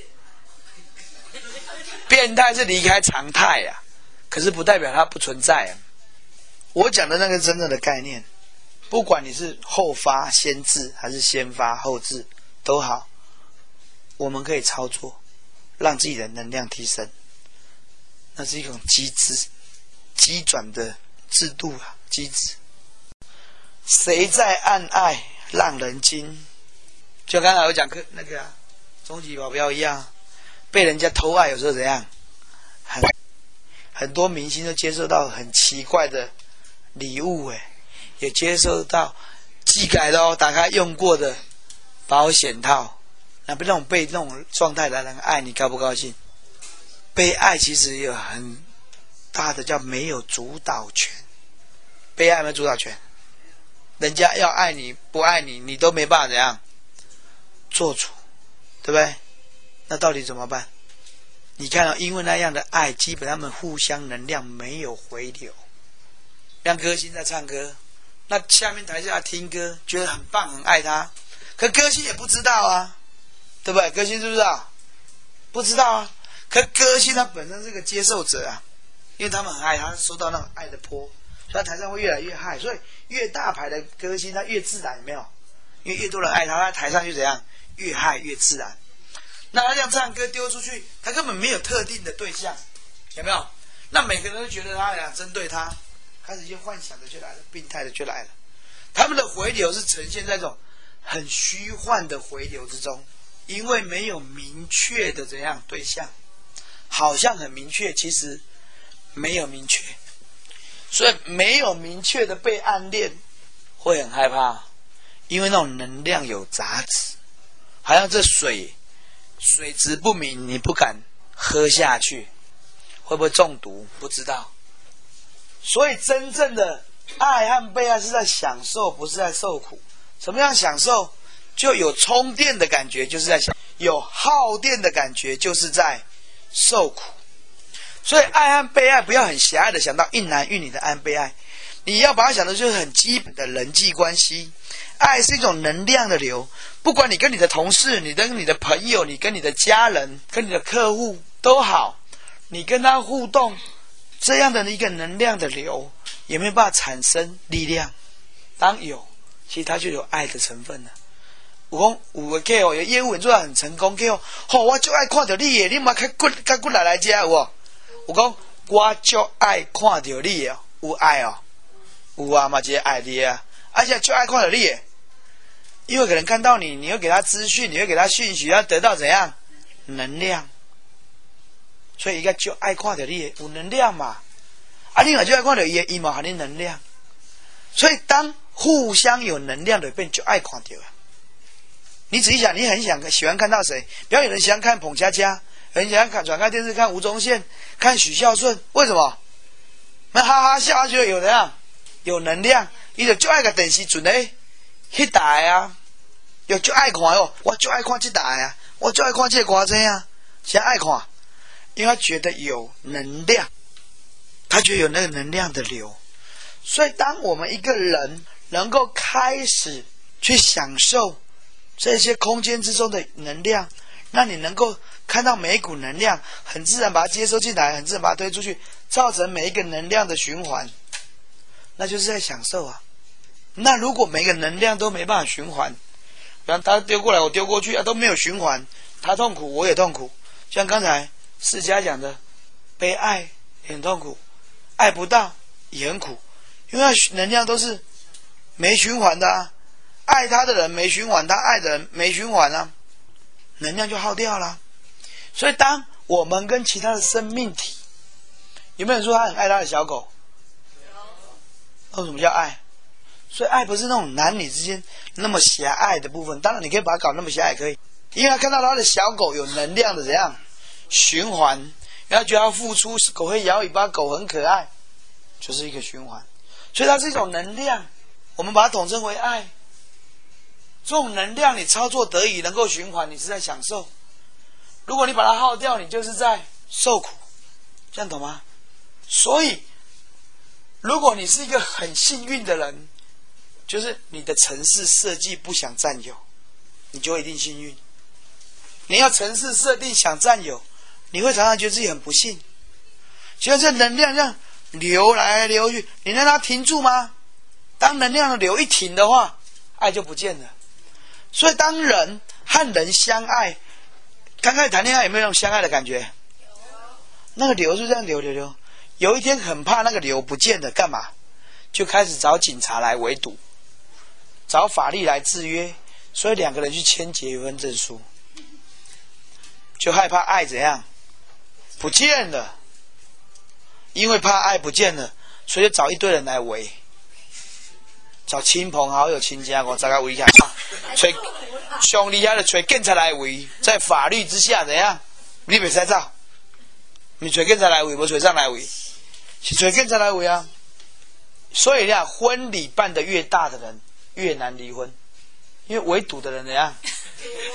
变态是离开常态呀。可是不代表它不存在啊！我讲的那个真正的概念，不管你是后发先至还是先发后至都好，我们可以操作，让自己的能量提升。那是一种机制，机转的制度啊，机制。谁在暗爱让人惊？就刚才我讲课那个终极保镖一样，被人家偷爱，有时候怎样？很。很多明星都接受到很奇怪的礼物，哎，也接受到寄改的哦，打开用过的保险套，那不那种被那种状态的人爱你，高不高兴？被爱其实有很大的叫没有主导权，被爱没主导权，人家要爱你不爱你，你都没办法怎样做主，对不对？那到底怎么办？你看到，因为那样的爱，基本他们互相能量没有回流。让歌星在唱歌，那下面台下听歌觉得很棒，很爱他，可歌星也不知道啊，对不对？歌星知不知道？不知道啊。可歌星他本身是个接受者啊，因为他们很爱他，收到那种爱的波，所以台上会越来越嗨。所以越大牌的歌星他越自然，有没有？因为越多人爱他，他台上就怎样？越嗨越自然。那他这样唱歌丢出去，他根本没有特定的对象，有没有？那每个人都觉得他俩针对他，开始就幻想的就来了，病态的就来了。他们的回流是呈现在这种很虚幻的回流之中，因为没有明确的怎样对象，好像很明确，其实没有明确，所以没有明确的被暗恋会很害怕，因为那种能量有杂质，好像这水水质不明，你不敢喝下去，会不会中毒？不知道。所以真正的爱和被爱是在享受，不是在受苦。什么样享受？就有充电的感觉，就是在享；有耗电的感觉，就是在受苦。所以爱和被爱不要很狭隘的想到一男一女的爱被爱，你要把它想的就是很基本的人际关系。爱是一种能量的流，不管你跟你的同事、你跟你的朋友、你跟你的家人、跟你的客户都好，你跟他互动。这样的一个能量的流，有没有办法产生力量？当有，其实它就有爱的成分了。我讲有个 K 哦，有业务员做得很成功，K 哦，吼，我就爱看到你耶，你嘛开骨开骨来来接我。我讲我就爱看到你哦，有爱哦，有啊嘛，这爱你啊，而且就爱看到你耶，因为可能看到你，你会给他资讯，你会给他讯息，要得到怎样能量。所以，伊个就爱看到你有能量嘛，啊，另外就爱看到伊伊嘛含你能量。所以，当互相有能量的变就爱看到啊。你仔细想，你很想喜欢看到谁？比方有人喜欢看彭佳佳，有人喜欢看转开电视看吴宗宪、看许孝顺，为什么？那哈哈笑就有怎样？有能量，伊就就爱个电视准诶，去台啊，又就爱看哦，我就爱看这台啊，我就爱看这歌仔啊，谁爱看？因为他觉得有能量，他觉得有那个能量的流，所以当我们一个人能够开始去享受这些空间之中的能量，那你能够看到每一股能量，很自然把它接收进来，很自然把它推出去，造成每一个能量的循环，那就是在享受啊。那如果每个能量都没办法循环，比方他丢过来，我丢过去啊，都没有循环，他痛苦，我也痛苦，像刚才。释迦讲的，被爱很痛苦，爱不到也很苦，因为能量都是没循环的啊，爱他的人没循环，他爱的人没循环啊，能量就耗掉了。所以，当我们跟其他的生命体，有没有人说他很爱他的小狗？有。为什么叫爱？所以，爱不是那种男女之间那么狭隘的部分。当然，你可以把它搞那么狭隘，可以，因为他看到他的小狗有能量的怎样？循环，然后就要付出，狗会摇尾巴，狗很可爱，就是一个循环，所以它是一种能量，我们把它统称为爱。这种能量你操作得以能够循环，你是在享受；如果你把它耗掉，你就是在受苦，这样懂吗？所以，如果你是一个很幸运的人，就是你的城市设计不想占有，你就一定幸运。你要城市设定想占有。你会常常觉得自己很不幸，就像这能量这样流来流去，你让它停住吗？当能量的流一停的话，爱就不见了。所以当人和人相爱，刚开始谈恋爱有没有那种相爱的感觉？那个流就这样流流流，有一天很怕那个流不见了，干嘛？就开始找警察来围堵，找法律来制约，所以两个人去签结婚证书，就害怕爱怎样？不见了，因为怕爱不见了，所以找一堆人来围，找亲朋好友、亲家，我再来围下，吹兄弟害的吹警察来围，在法律之下怎样？你别再造，你吹警察来围，我吹上来围，是吹警察来围啊！所以呀，婚礼办得越大的人越难离婚，因为围堵的人怎样？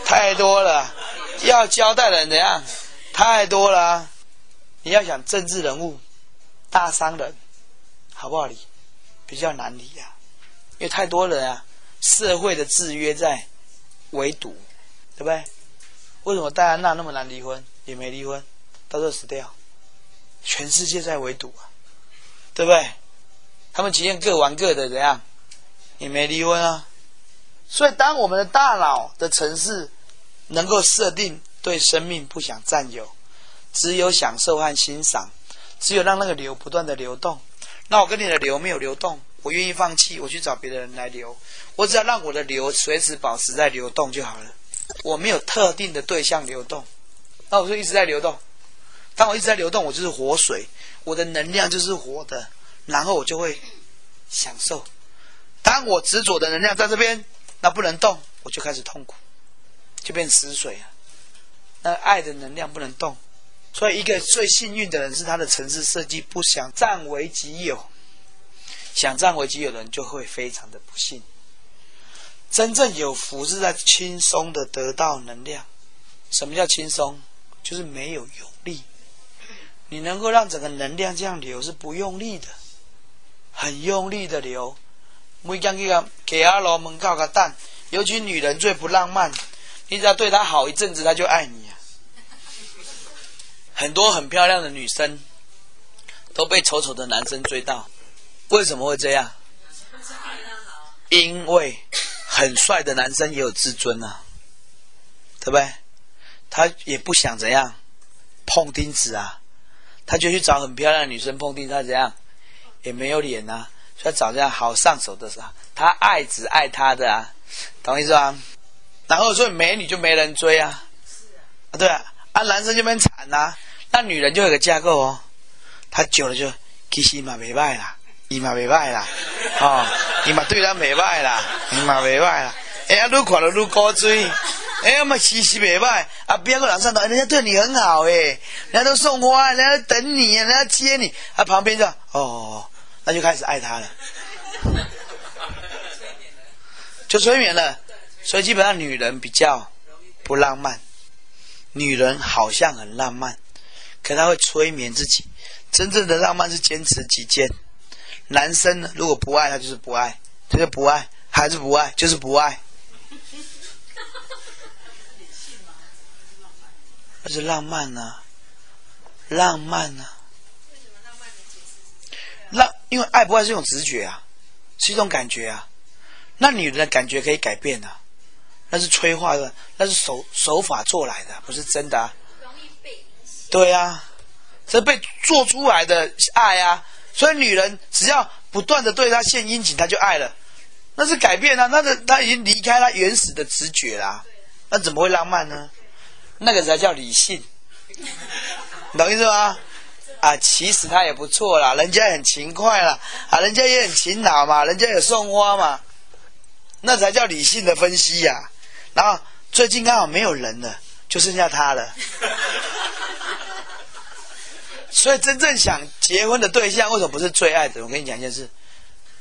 太多了，要交代的人怎样？太多了，你要想政治人物、大商人，好不好理？比较难理呀，因为太多人啊，社会的制约在围堵，对不对？为什么戴安娜那么难离婚，也没离婚，到时候死掉？全世界在围堵啊，对不对？他们情愿各玩各的，怎样？也没离婚啊。所以，当我们的大脑的城市能够设定。对生命不想占有，只有享受和欣赏，只有让那个流不断的流动。那我跟你的流没有流动，我愿意放弃，我去找别的人来流。我只要让我的流随时保持在流动就好了。我没有特定的对象流动，那我就一直在流动。当我一直在流动，我就是活水，我的能量就是活的，然后我就会享受。当我执着的能量在这边，那不能动，我就开始痛苦，就变死水了。那爱的能量不能动，所以一个最幸运的人是他的城市设计不想占为己有，想占为己有的人就会非常的不幸。真正有福是在轻松的得到能量。什么叫轻松？就是没有用力。你能够让整个能量这样流，是不用力的，很用力的流。每讲一个给阿罗门告个蛋，尤其女人最不浪漫，你只要对她好一阵子，她就爱你。很多很漂亮的女生都被丑丑的男生追到，为什么会这样？因为很帅的男生也有自尊啊，对不对？他也不想怎样碰钉子啊，他就去找很漂亮的女生碰钉，他怎样？也没有脸啊，所以找这样好上手的时候，他爱只爱他的啊，懂意思吧？然后所以美女就没人追啊，啊对啊，啊男生就变惨呐，那女人就有个架构哦，她久了就其实嘛没败啦，伊嘛没败啦，哦，伊嘛对她没败啦，伊嘛没败啦，哎呀，愈看就愈高追。哎呀嘛，其实没败啊！别个人上到，人家对你很好哎，人家都送花，人家都等你，人家接你，啊旁边就哦，那就开始爱他了，就催眠了。所以基本上女人比较不浪漫，女人好像很浪漫，可他会催眠自己。真正的浪漫是坚持己见。男生呢，如果不爱他就是不爱，他就不爱，还是不爱，就是不爱。那是浪漫呐、浪漫呐、浪，因为爱不爱是一种直觉啊，是一种感觉啊。那女人的感觉可以改变啊，那是催化的，那是手手法做来的，不是真的啊。容易被影响。对啊，这被做出来的爱啊。所以女人只要不断的对他献殷勤，他就爱了，那是改变啊，那个他已经离开他原始的直觉啦，那怎么会浪漫呢？那个才叫理性，懂意思吗？啊，其实他也不错啦，人家很勤快啦，啊，人家也很勤劳嘛，人家有送花嘛，那才叫理性的分析呀、然后最近刚好没有人了，就剩下他了。所以真正想结婚的对象，为什么不是最爱的？我跟你讲一件事，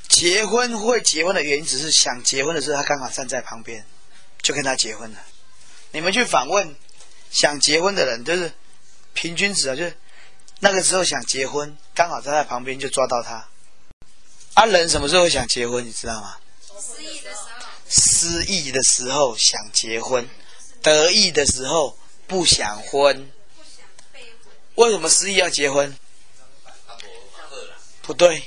结婚会结婚的原因，只是想结婚的时候，他刚好站在旁边，就跟他结婚了。你们去访问想结婚的人，就是平均值啊，就是那个时候想结婚，刚好站在旁边就抓到他。啊，人什么时候想结婚？你知道吗？失忆的时候，失意的时候想结婚，得意的时候不想婚。为什么失意要结婚？不对，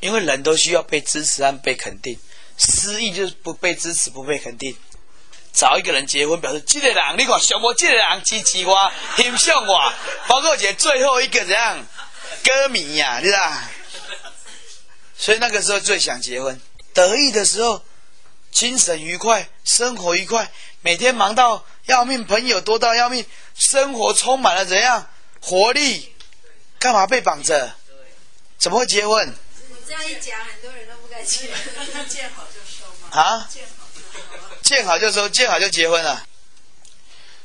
因为人都需要被支持和被肯定。失意就是不被支持、不被肯定。找一个人结婚，表示这个人，你看小莫这个人支持我、欣赏我，包括姐最后一个怎样歌迷呀、对吧？所以那个时候最想结婚，得意的时候精神愉快，生活愉快，每天忙到要命，朋友多到要命，生活充满了怎样活力？干嘛被绑着？怎么会结婚你这样一讲，很多人都不敢结，见好就收嘛。啊？见好就收嘛。见好就收，见好就结婚了。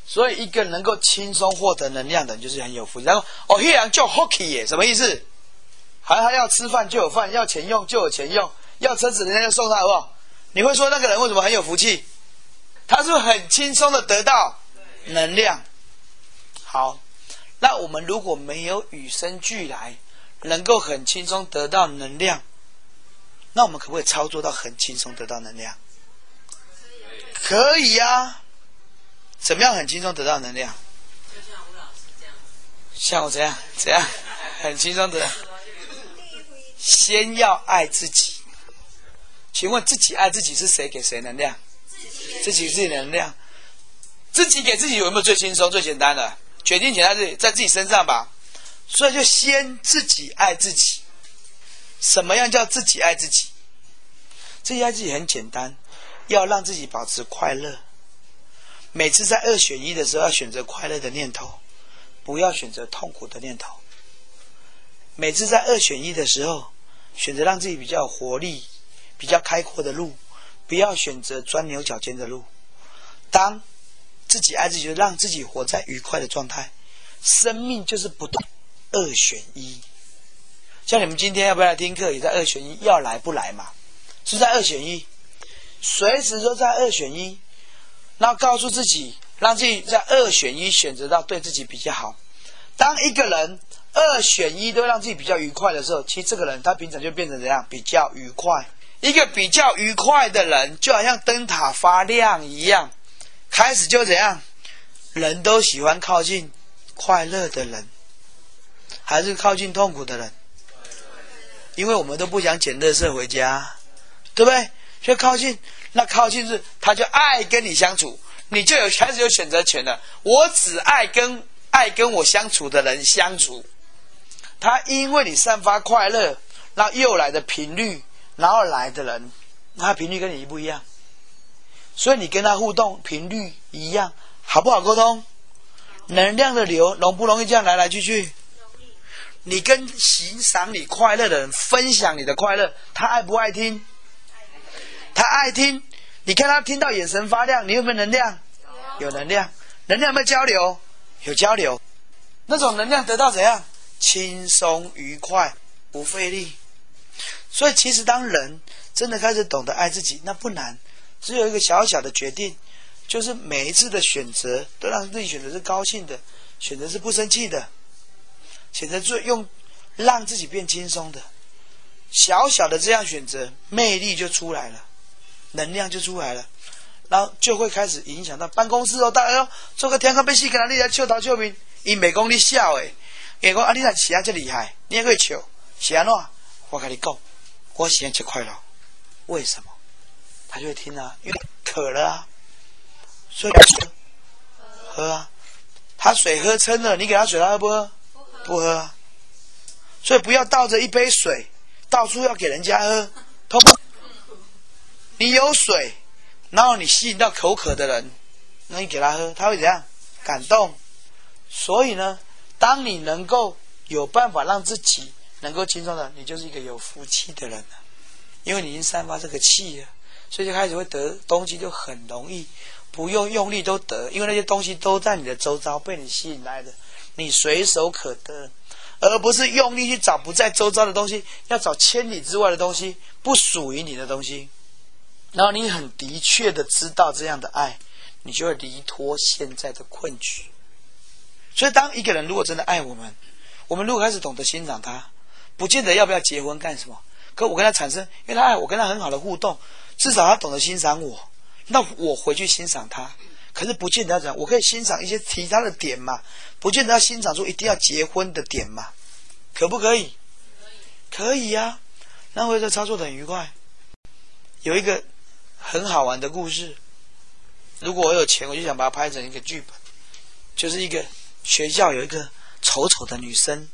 所以一个能够轻松获得能量的人，就是很有福气。然后哦，黑羊叫 hockey 耶，什么意思？好像他要吃饭就有饭，要钱用就有钱用，要车子人家就送他，好不好？你会说那个人为什么很有福气？他是不是很轻松的得到能量。好，那我们如果没有与生俱来，能够很轻松得到能量，那我们可不可以操作到很轻松得到能量？可以呀、怎么样很轻松得到能量？就像吴老师这样，像我这样，怎样很轻松的？先要爱自己。请问自己爱自己是谁给谁能量？自己自己能量。自己给自己有没有最轻松、最简单的？决定权在自己，在自己身上吧。所以就先自己爱自己。什么样叫自己爱自己？自己爱自己很简单，要让自己保持快乐。每次在二选一的时候，要选择快乐的念头，不要选择痛苦的念头。每次在二选一的时候，选择让自己比较活力、比较开阔的路，不要选择钻牛角尖的路。当自己爱自己，让自己活在愉快的状态。生命就是不断二选一。像你们今天要不要来听课？也在二选一，要来不来嘛？是在二选一，随时都在二选一。那告诉自己，让自己在二选一选择到对自己比较好。当一个人二选一都让自己比较愉快的时候，其实这个人他平常就变成怎样？比较愉快。一个比较愉快的人，就好像灯塔发亮一样，开始就怎样？人都喜欢靠近快乐的人，还是靠近痛苦的人？因为我们都不想捡垃圾回家，对不对？所以靠近，那靠近是他就爱跟你相处，你就有开始有选择权了。我只爱跟爱跟我相处的人相处。他因为你散发快乐，那又来的频率，然后来的人，他频率跟你一不一样？所以你跟他互动频率一样，好不好沟通？能量的流容不容易这样来来去去？你跟欣赏你快乐的人分享你的快乐，他爱不爱听？他爱听。你看他听到眼神发亮，你有没有能量？有能量。能量有没有交流？有交流。那种能量得到怎样？轻松愉快，不费力。所以其实当人真的开始懂得爱自己，那不难，只有一个小小的决定，就是每一次的选择都让自己选择是高兴的，选择是不生气的。选择做用让自己变轻松的，小小的这样选择，魅力就出来了，能量就出来了，然后就会开始影响到办公室哦。大家说做个天空被戏，跟他你来笑头笑面，伊美讲你笑诶，伊讲啊你若是啊这厉害，你也可以笑，是安怎？我跟你讲，我喜欢吃快乐，为什么？他就会听啊，因为渴了啊，所以喝啊，他水喝撑了，你给他水，他喝不喝？不喝，所以不要倒着一杯水到处要给人家喝，通？你有水，然后你吸引到口渴的人，那你给他喝，他会怎样？感动。所以呢，当你能够有办法让自己能够轻松的，你就是一个有福气的人了，因为你已经散发这个气了，所以就开始会得东西就很容易，不用用力都得，因为那些东西都在你的周遭被你吸引来的。你随手可得，而不是用力去找不在周遭的东西，要找千里之外的东西，不属于你的东西。然后你很的确的知道这样的爱，你就会离脱现在的困局。所以，当一个人如果真的爱我们，我们如果开始懂得欣赏他，不见得要不要结婚干什么。可我跟他产生，因为他爱我，跟他很好的互动，至少他懂得欣赏我，那我回去欣赏他。可是不见得要讲，我可以欣赏一些其他的点嘛？不见得要欣赏出一定要结婚的点嘛？可不可以？可以呀。那会这操作的很愉快。有一个很好玩的故事，如果我有钱，我就想把它拍成一个剧本。就是一个学校有一个丑丑的女生，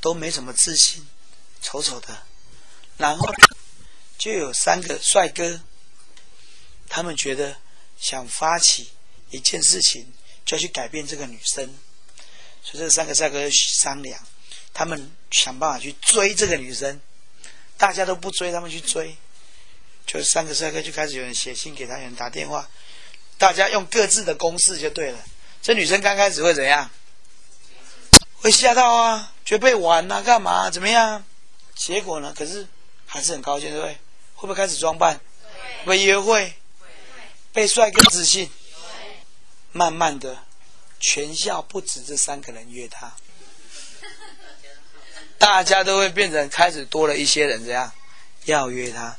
都没什么自信，丑丑的。然后就有三个帅哥，他们觉得想发起。一件事情就要去改变这个女生，所以这三个帅哥商量，他们想办法去追这个女生，大家都不追，他们去追，就三个帅哥就开始有人写信给他，有人打电话，大家用各自的公式就对了。这女生刚开始会怎样？会吓到啊，觉得被玩啊，干嘛？怎么样？结果呢？可是还是很高兴，对不对？会不会开始装扮？会不会约会？被帅哥自信？慢慢的，全校不止这三个人约他，大家都会变成开始多了一些人这样要约他，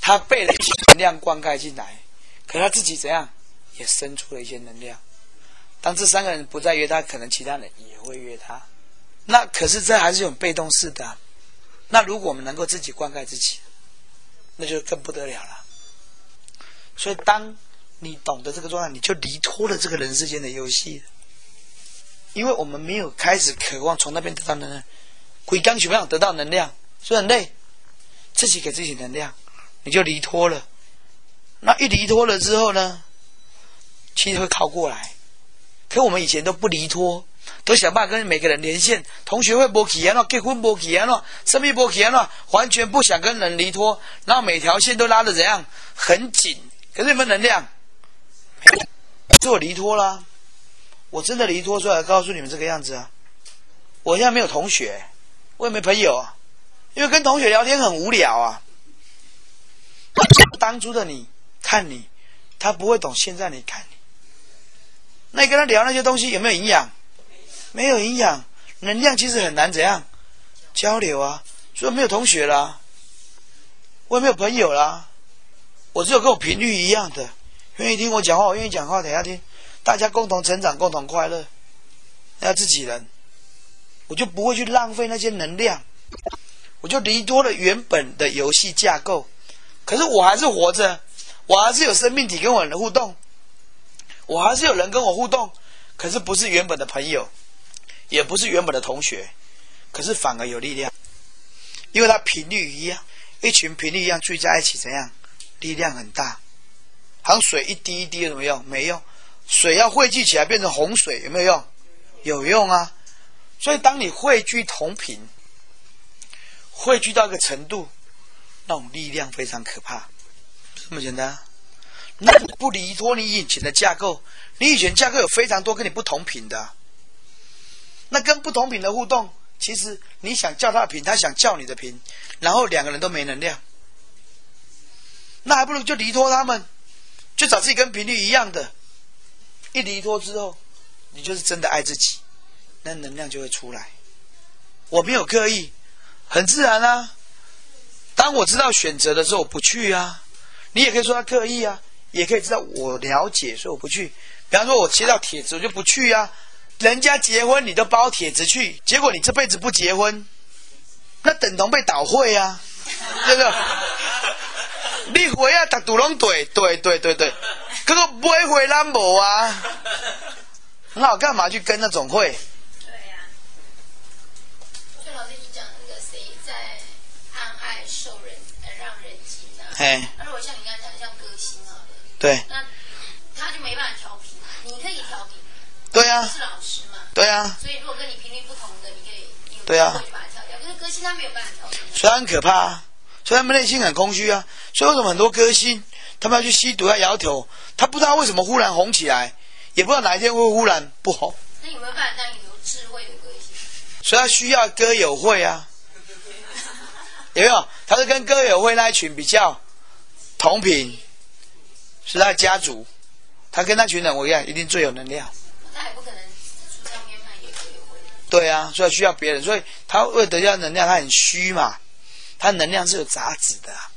他被了一些能量灌溉进来，可他自己怎样也生出了一些能量。当这三个人不再约他，可能其他人也会约他。那可是这还是一种被动式的。那如果我们能够自己灌溉自己，那就更不得了了。所以当。你懂得这个状态，你就离脱了这个人世间的游戏。因为我们没有开始渴望从那边得到能量，鬼刚不想得到能量，所以很累。自己给自己能量，你就离脱了。那一离脱了之后呢，其实会靠过来。可我们以前都不离脱，都想办法跟每个人连线。同学会波起啊，结婚波起啊，生命波起啊，完全不想跟人离脱，然后每条线都拉的怎样很紧。可是有没有能量？没有，是我离脱啦。我真的离脱出来，告诉你们这个样子啊。我现在没有同学，我也没朋友啊，因为跟同学聊天很无聊啊。当初的你看你，他不会懂现在你看你。那你跟他聊那些东西有没有营养？没有营养，能量其实很难怎样交流啊。所以没有同学啦，我也没有朋友啦。我只有跟我频率一样的，愿意听我讲话，我愿意讲话，等下听。大家共同成长，共同快乐。要自己人，我就不会去浪费那些能量，我就离多了原本的游戏架构。可是我还是活着，我还是有生命体跟我人互动。我还是有人跟我互动，可是不是原本的朋友，也不是原本的同学，可是反而有力量，因为它频率一样，一群频率一样聚在一起，怎样？力量很大。好像水一滴一滴有什么用？没用。水要汇聚起来变成洪水，有没有用？有用啊。所以当你汇聚同频，汇聚到一个程度，那种力量非常可怕，这么简单。那不离脱你以前的架构，你以前架构有非常多跟你不同频的，那跟不同频的互动，其实你想叫他的频，他想叫你的频，然后两个人都没能量，那还不如就离脱他们，就找自己跟频率一样的，一离脱之后，你就是真的爱自己，那能量就会出来。我没有刻意，很自然啊。当我知道选择的时候，我不去啊。你也可以说他刻意啊。也可以知道我了解，所以我不去。比方说，我切到帖子，我就不去呀。人家结婚，你都包帖子去，结果你这辈子不结婚，那等同被倒会啊，对不对？你回啊，大杜龙对对对对对，可是不会回兰博啊。那我干嘛去跟那种会？对呀。所以老师你讲那个谁在暗爱受人呃让人惊啊？嘿。那如果像你刚才讲像歌星啊，对。那他就没办法。对呀。是老师嘛？对呀。所以如果跟你频率不同的，你可以对啊机会把它调掉。可是歌星他没有办法。所以很可怕啊，所以他们内心很空虚啊。所以为什么很多歌星他们要去吸毒要摇头？他不知道为什么忽然红起来，也不知道哪一天会忽然不红。那有没有办法当有智慧的歌星？所以他需要歌友会啊，有没有？他是跟歌友会那一群比较同频，是他的家族，他跟那群人我一样，一定最有能量。他也不可能出唱片卖给歌友会。对啊，所以需要别人，所以他为了得到能量，他很虚嘛，他能量是有杂质的啊，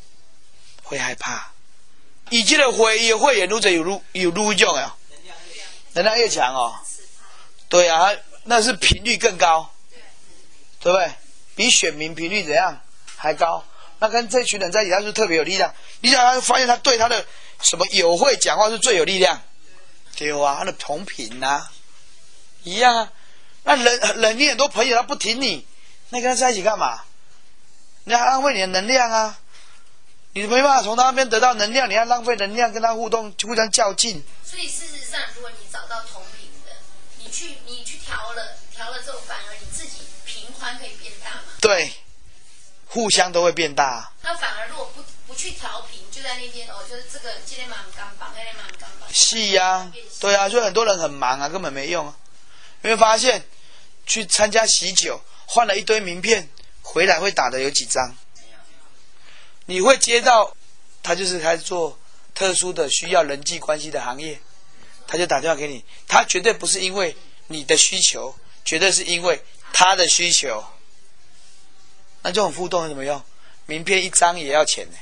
会害怕。以及的会也会也撸着有撸有撸用啊，能量越强哦。对啊，那是频率更高，对不对？比选民频率怎样还高？那跟这群人在一起，他是特别有力量。你想，他发现他对他的什么友会讲话是最有力量，对啊，他的同频呐、一样啊。那人人你很多朋友他不挺你，那跟他在一起干嘛？你要安慰你的能量啊，你没办法从他那边得到能量，你要浪费能量跟他互动，互相较劲。所以事实上，如果你找到同频的，你去你去调了，调了之后，反而你自己频宽可以变大嘛。对，互相都会变大。那反而如果不不去调频，就在那边哦，就是这个今天蛮干绑，那天蛮干绑。是呀、对啊，所以很多人很忙啊，根本没用啊。有没有发现，去参加喜酒，换了一堆名片，回来会打的有几张？你会接到，他就是开始做特殊的需要人际关系的行业，他就打电话给你，他绝对不是因为你的需求，绝对是因为他的需求。那这种互动有什么用？名片一张也要钱呢。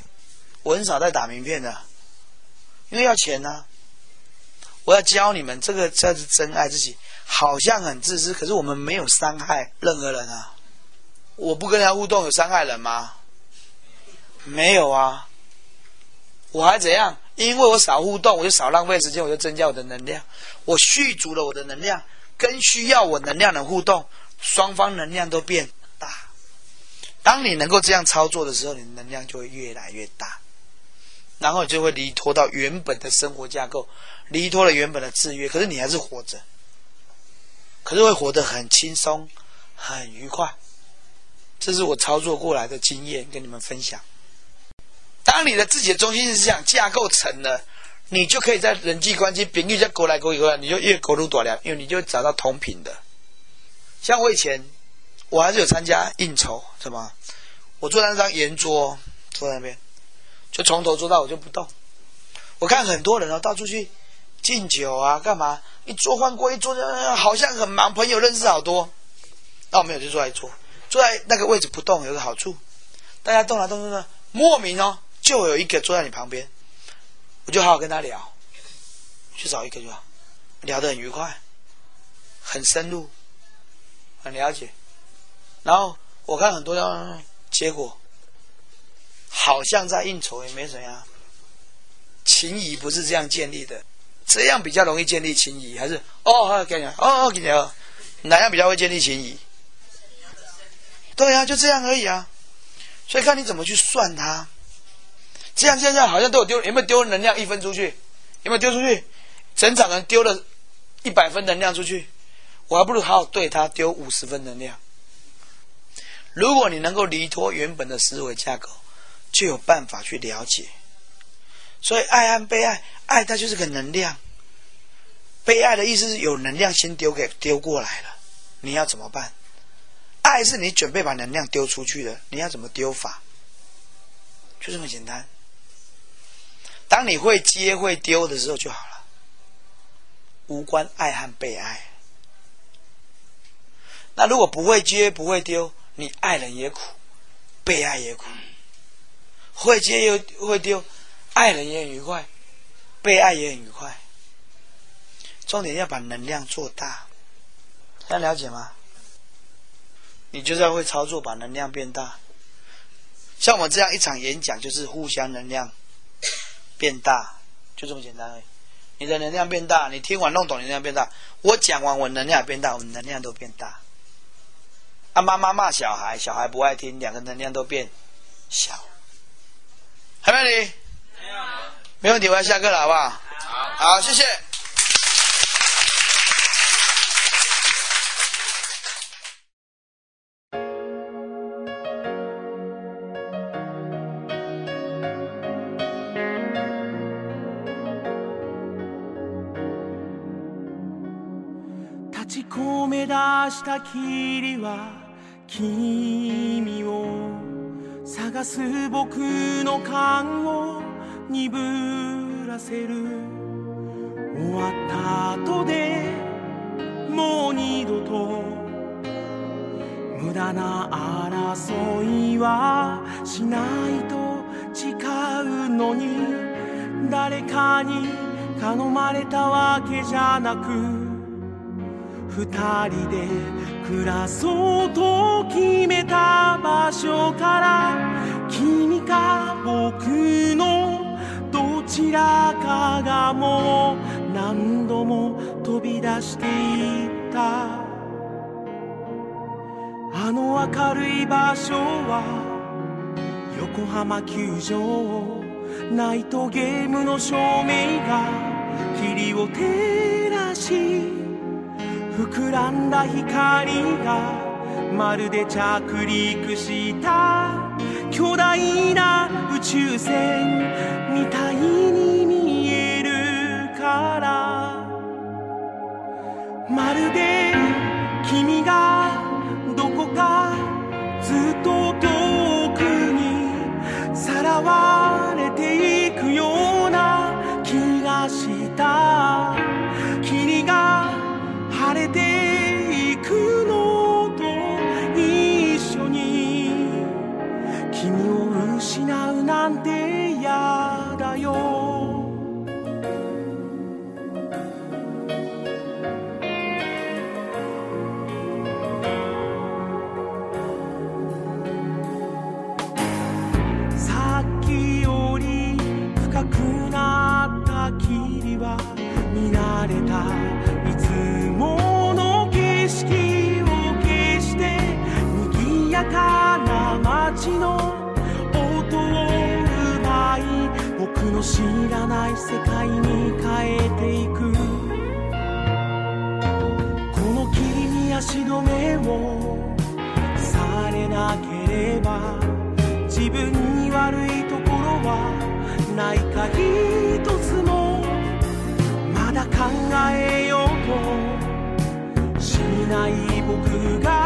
我很少在打名片的，因为要钱呢、我要教你们，这个才是真爱自己。好像很自私，可是我们没有伤害任何人啊。我不跟人家互动，有伤害人吗？没有啊。我还怎样？因为我少互动，我就少浪费时间，我就增加我的能量。我蓄足了我的能量，跟需要我能量的互动，双方能量都变大。当你能够这样操作的时候，你的能量就会越来越大。然后你就会离脱到原本的生活架构，离脱了原本的制约，可是你还是活着，可是会活得很轻松、很愉快。这是我操作过来的经验，跟你们分享。当你的自己的中心思想架构成了，你就可以在人际关系、频率在勾来勾去，你就越勾入短量，因为你就找到同频的。像我以前，我还是有参加应酬，什么？我坐在那张圆桌，坐在那边，就从头坐到尾就不动。我看很多人哦，到处去敬酒啊，干嘛？一桌换过一桌，好像很忙，朋友认识好多。那我没有就坐在一桌，坐在那个位置不动，有个好处，大家动来动去呢，莫名哦，就有一个坐在你旁边，我就好好跟他聊，去找一个就好，聊得很愉快，很深入，很了解。然后我看很多人，结果好像在应酬也没怎样。情谊不是这样建立的，这样比较容易建立情谊，还是哦，给你哦，哦，给你哦，哪样比较会建立情谊？对呀，就这样而已啊。所以看你怎么去算它。这样现在好像都有丢，有没有丢能量一分出去？有没有丢出去？整场人丢了一百分能量出去，我还不如好好对他丢五十分能量。如果你能够离脱原本的思维架构，就有办法去了解。所以爱和被爱，爱它就是个能量。被爱的意思是有能量先丢给丢过来了，你要怎么办？爱是你准备把能量丢出去的，你要怎么丢法？就这么简单。当你会接会丢的时候就好了，无关爱和被爱。那如果不会接不会丢，你爱人也苦，被爱也苦，会接又会丢。爱人也很愉快，被爱也很愉快。重点要把能量做大，大家了解吗？你就是要会操作，把能量变大。像我这样一场演讲，就是互相能量变大，就这么简单而已。你的能量变大，你听完弄懂，能量变大。我讲完，我能量变大，我们能量都变大。啊，妈妈骂小孩，小孩不爱听，两个能量都变小。还有你？没问题，我要下课了，好不好？好，好，谢谢。立ち込め出した霧は君を探す僕の勘を鈍らせる。終わった後でもう二度と無駄な争いはしないと誓うのに誰かに頼まれたわけじゃなく二人で暮らそうと決めた場所から君か僕のちらかがもう何度も飛び出していった。あの明るい場所は横浜球場ナイトゲームの照明が霧を照らし膨らんだ光がまるで着陸した巨大な宇宙船みたいに見えるから。まるで君が世界に変えていく。この霧に足止めをされなければ自分に悪いところはないか一つも。まだ考えようとしない僕が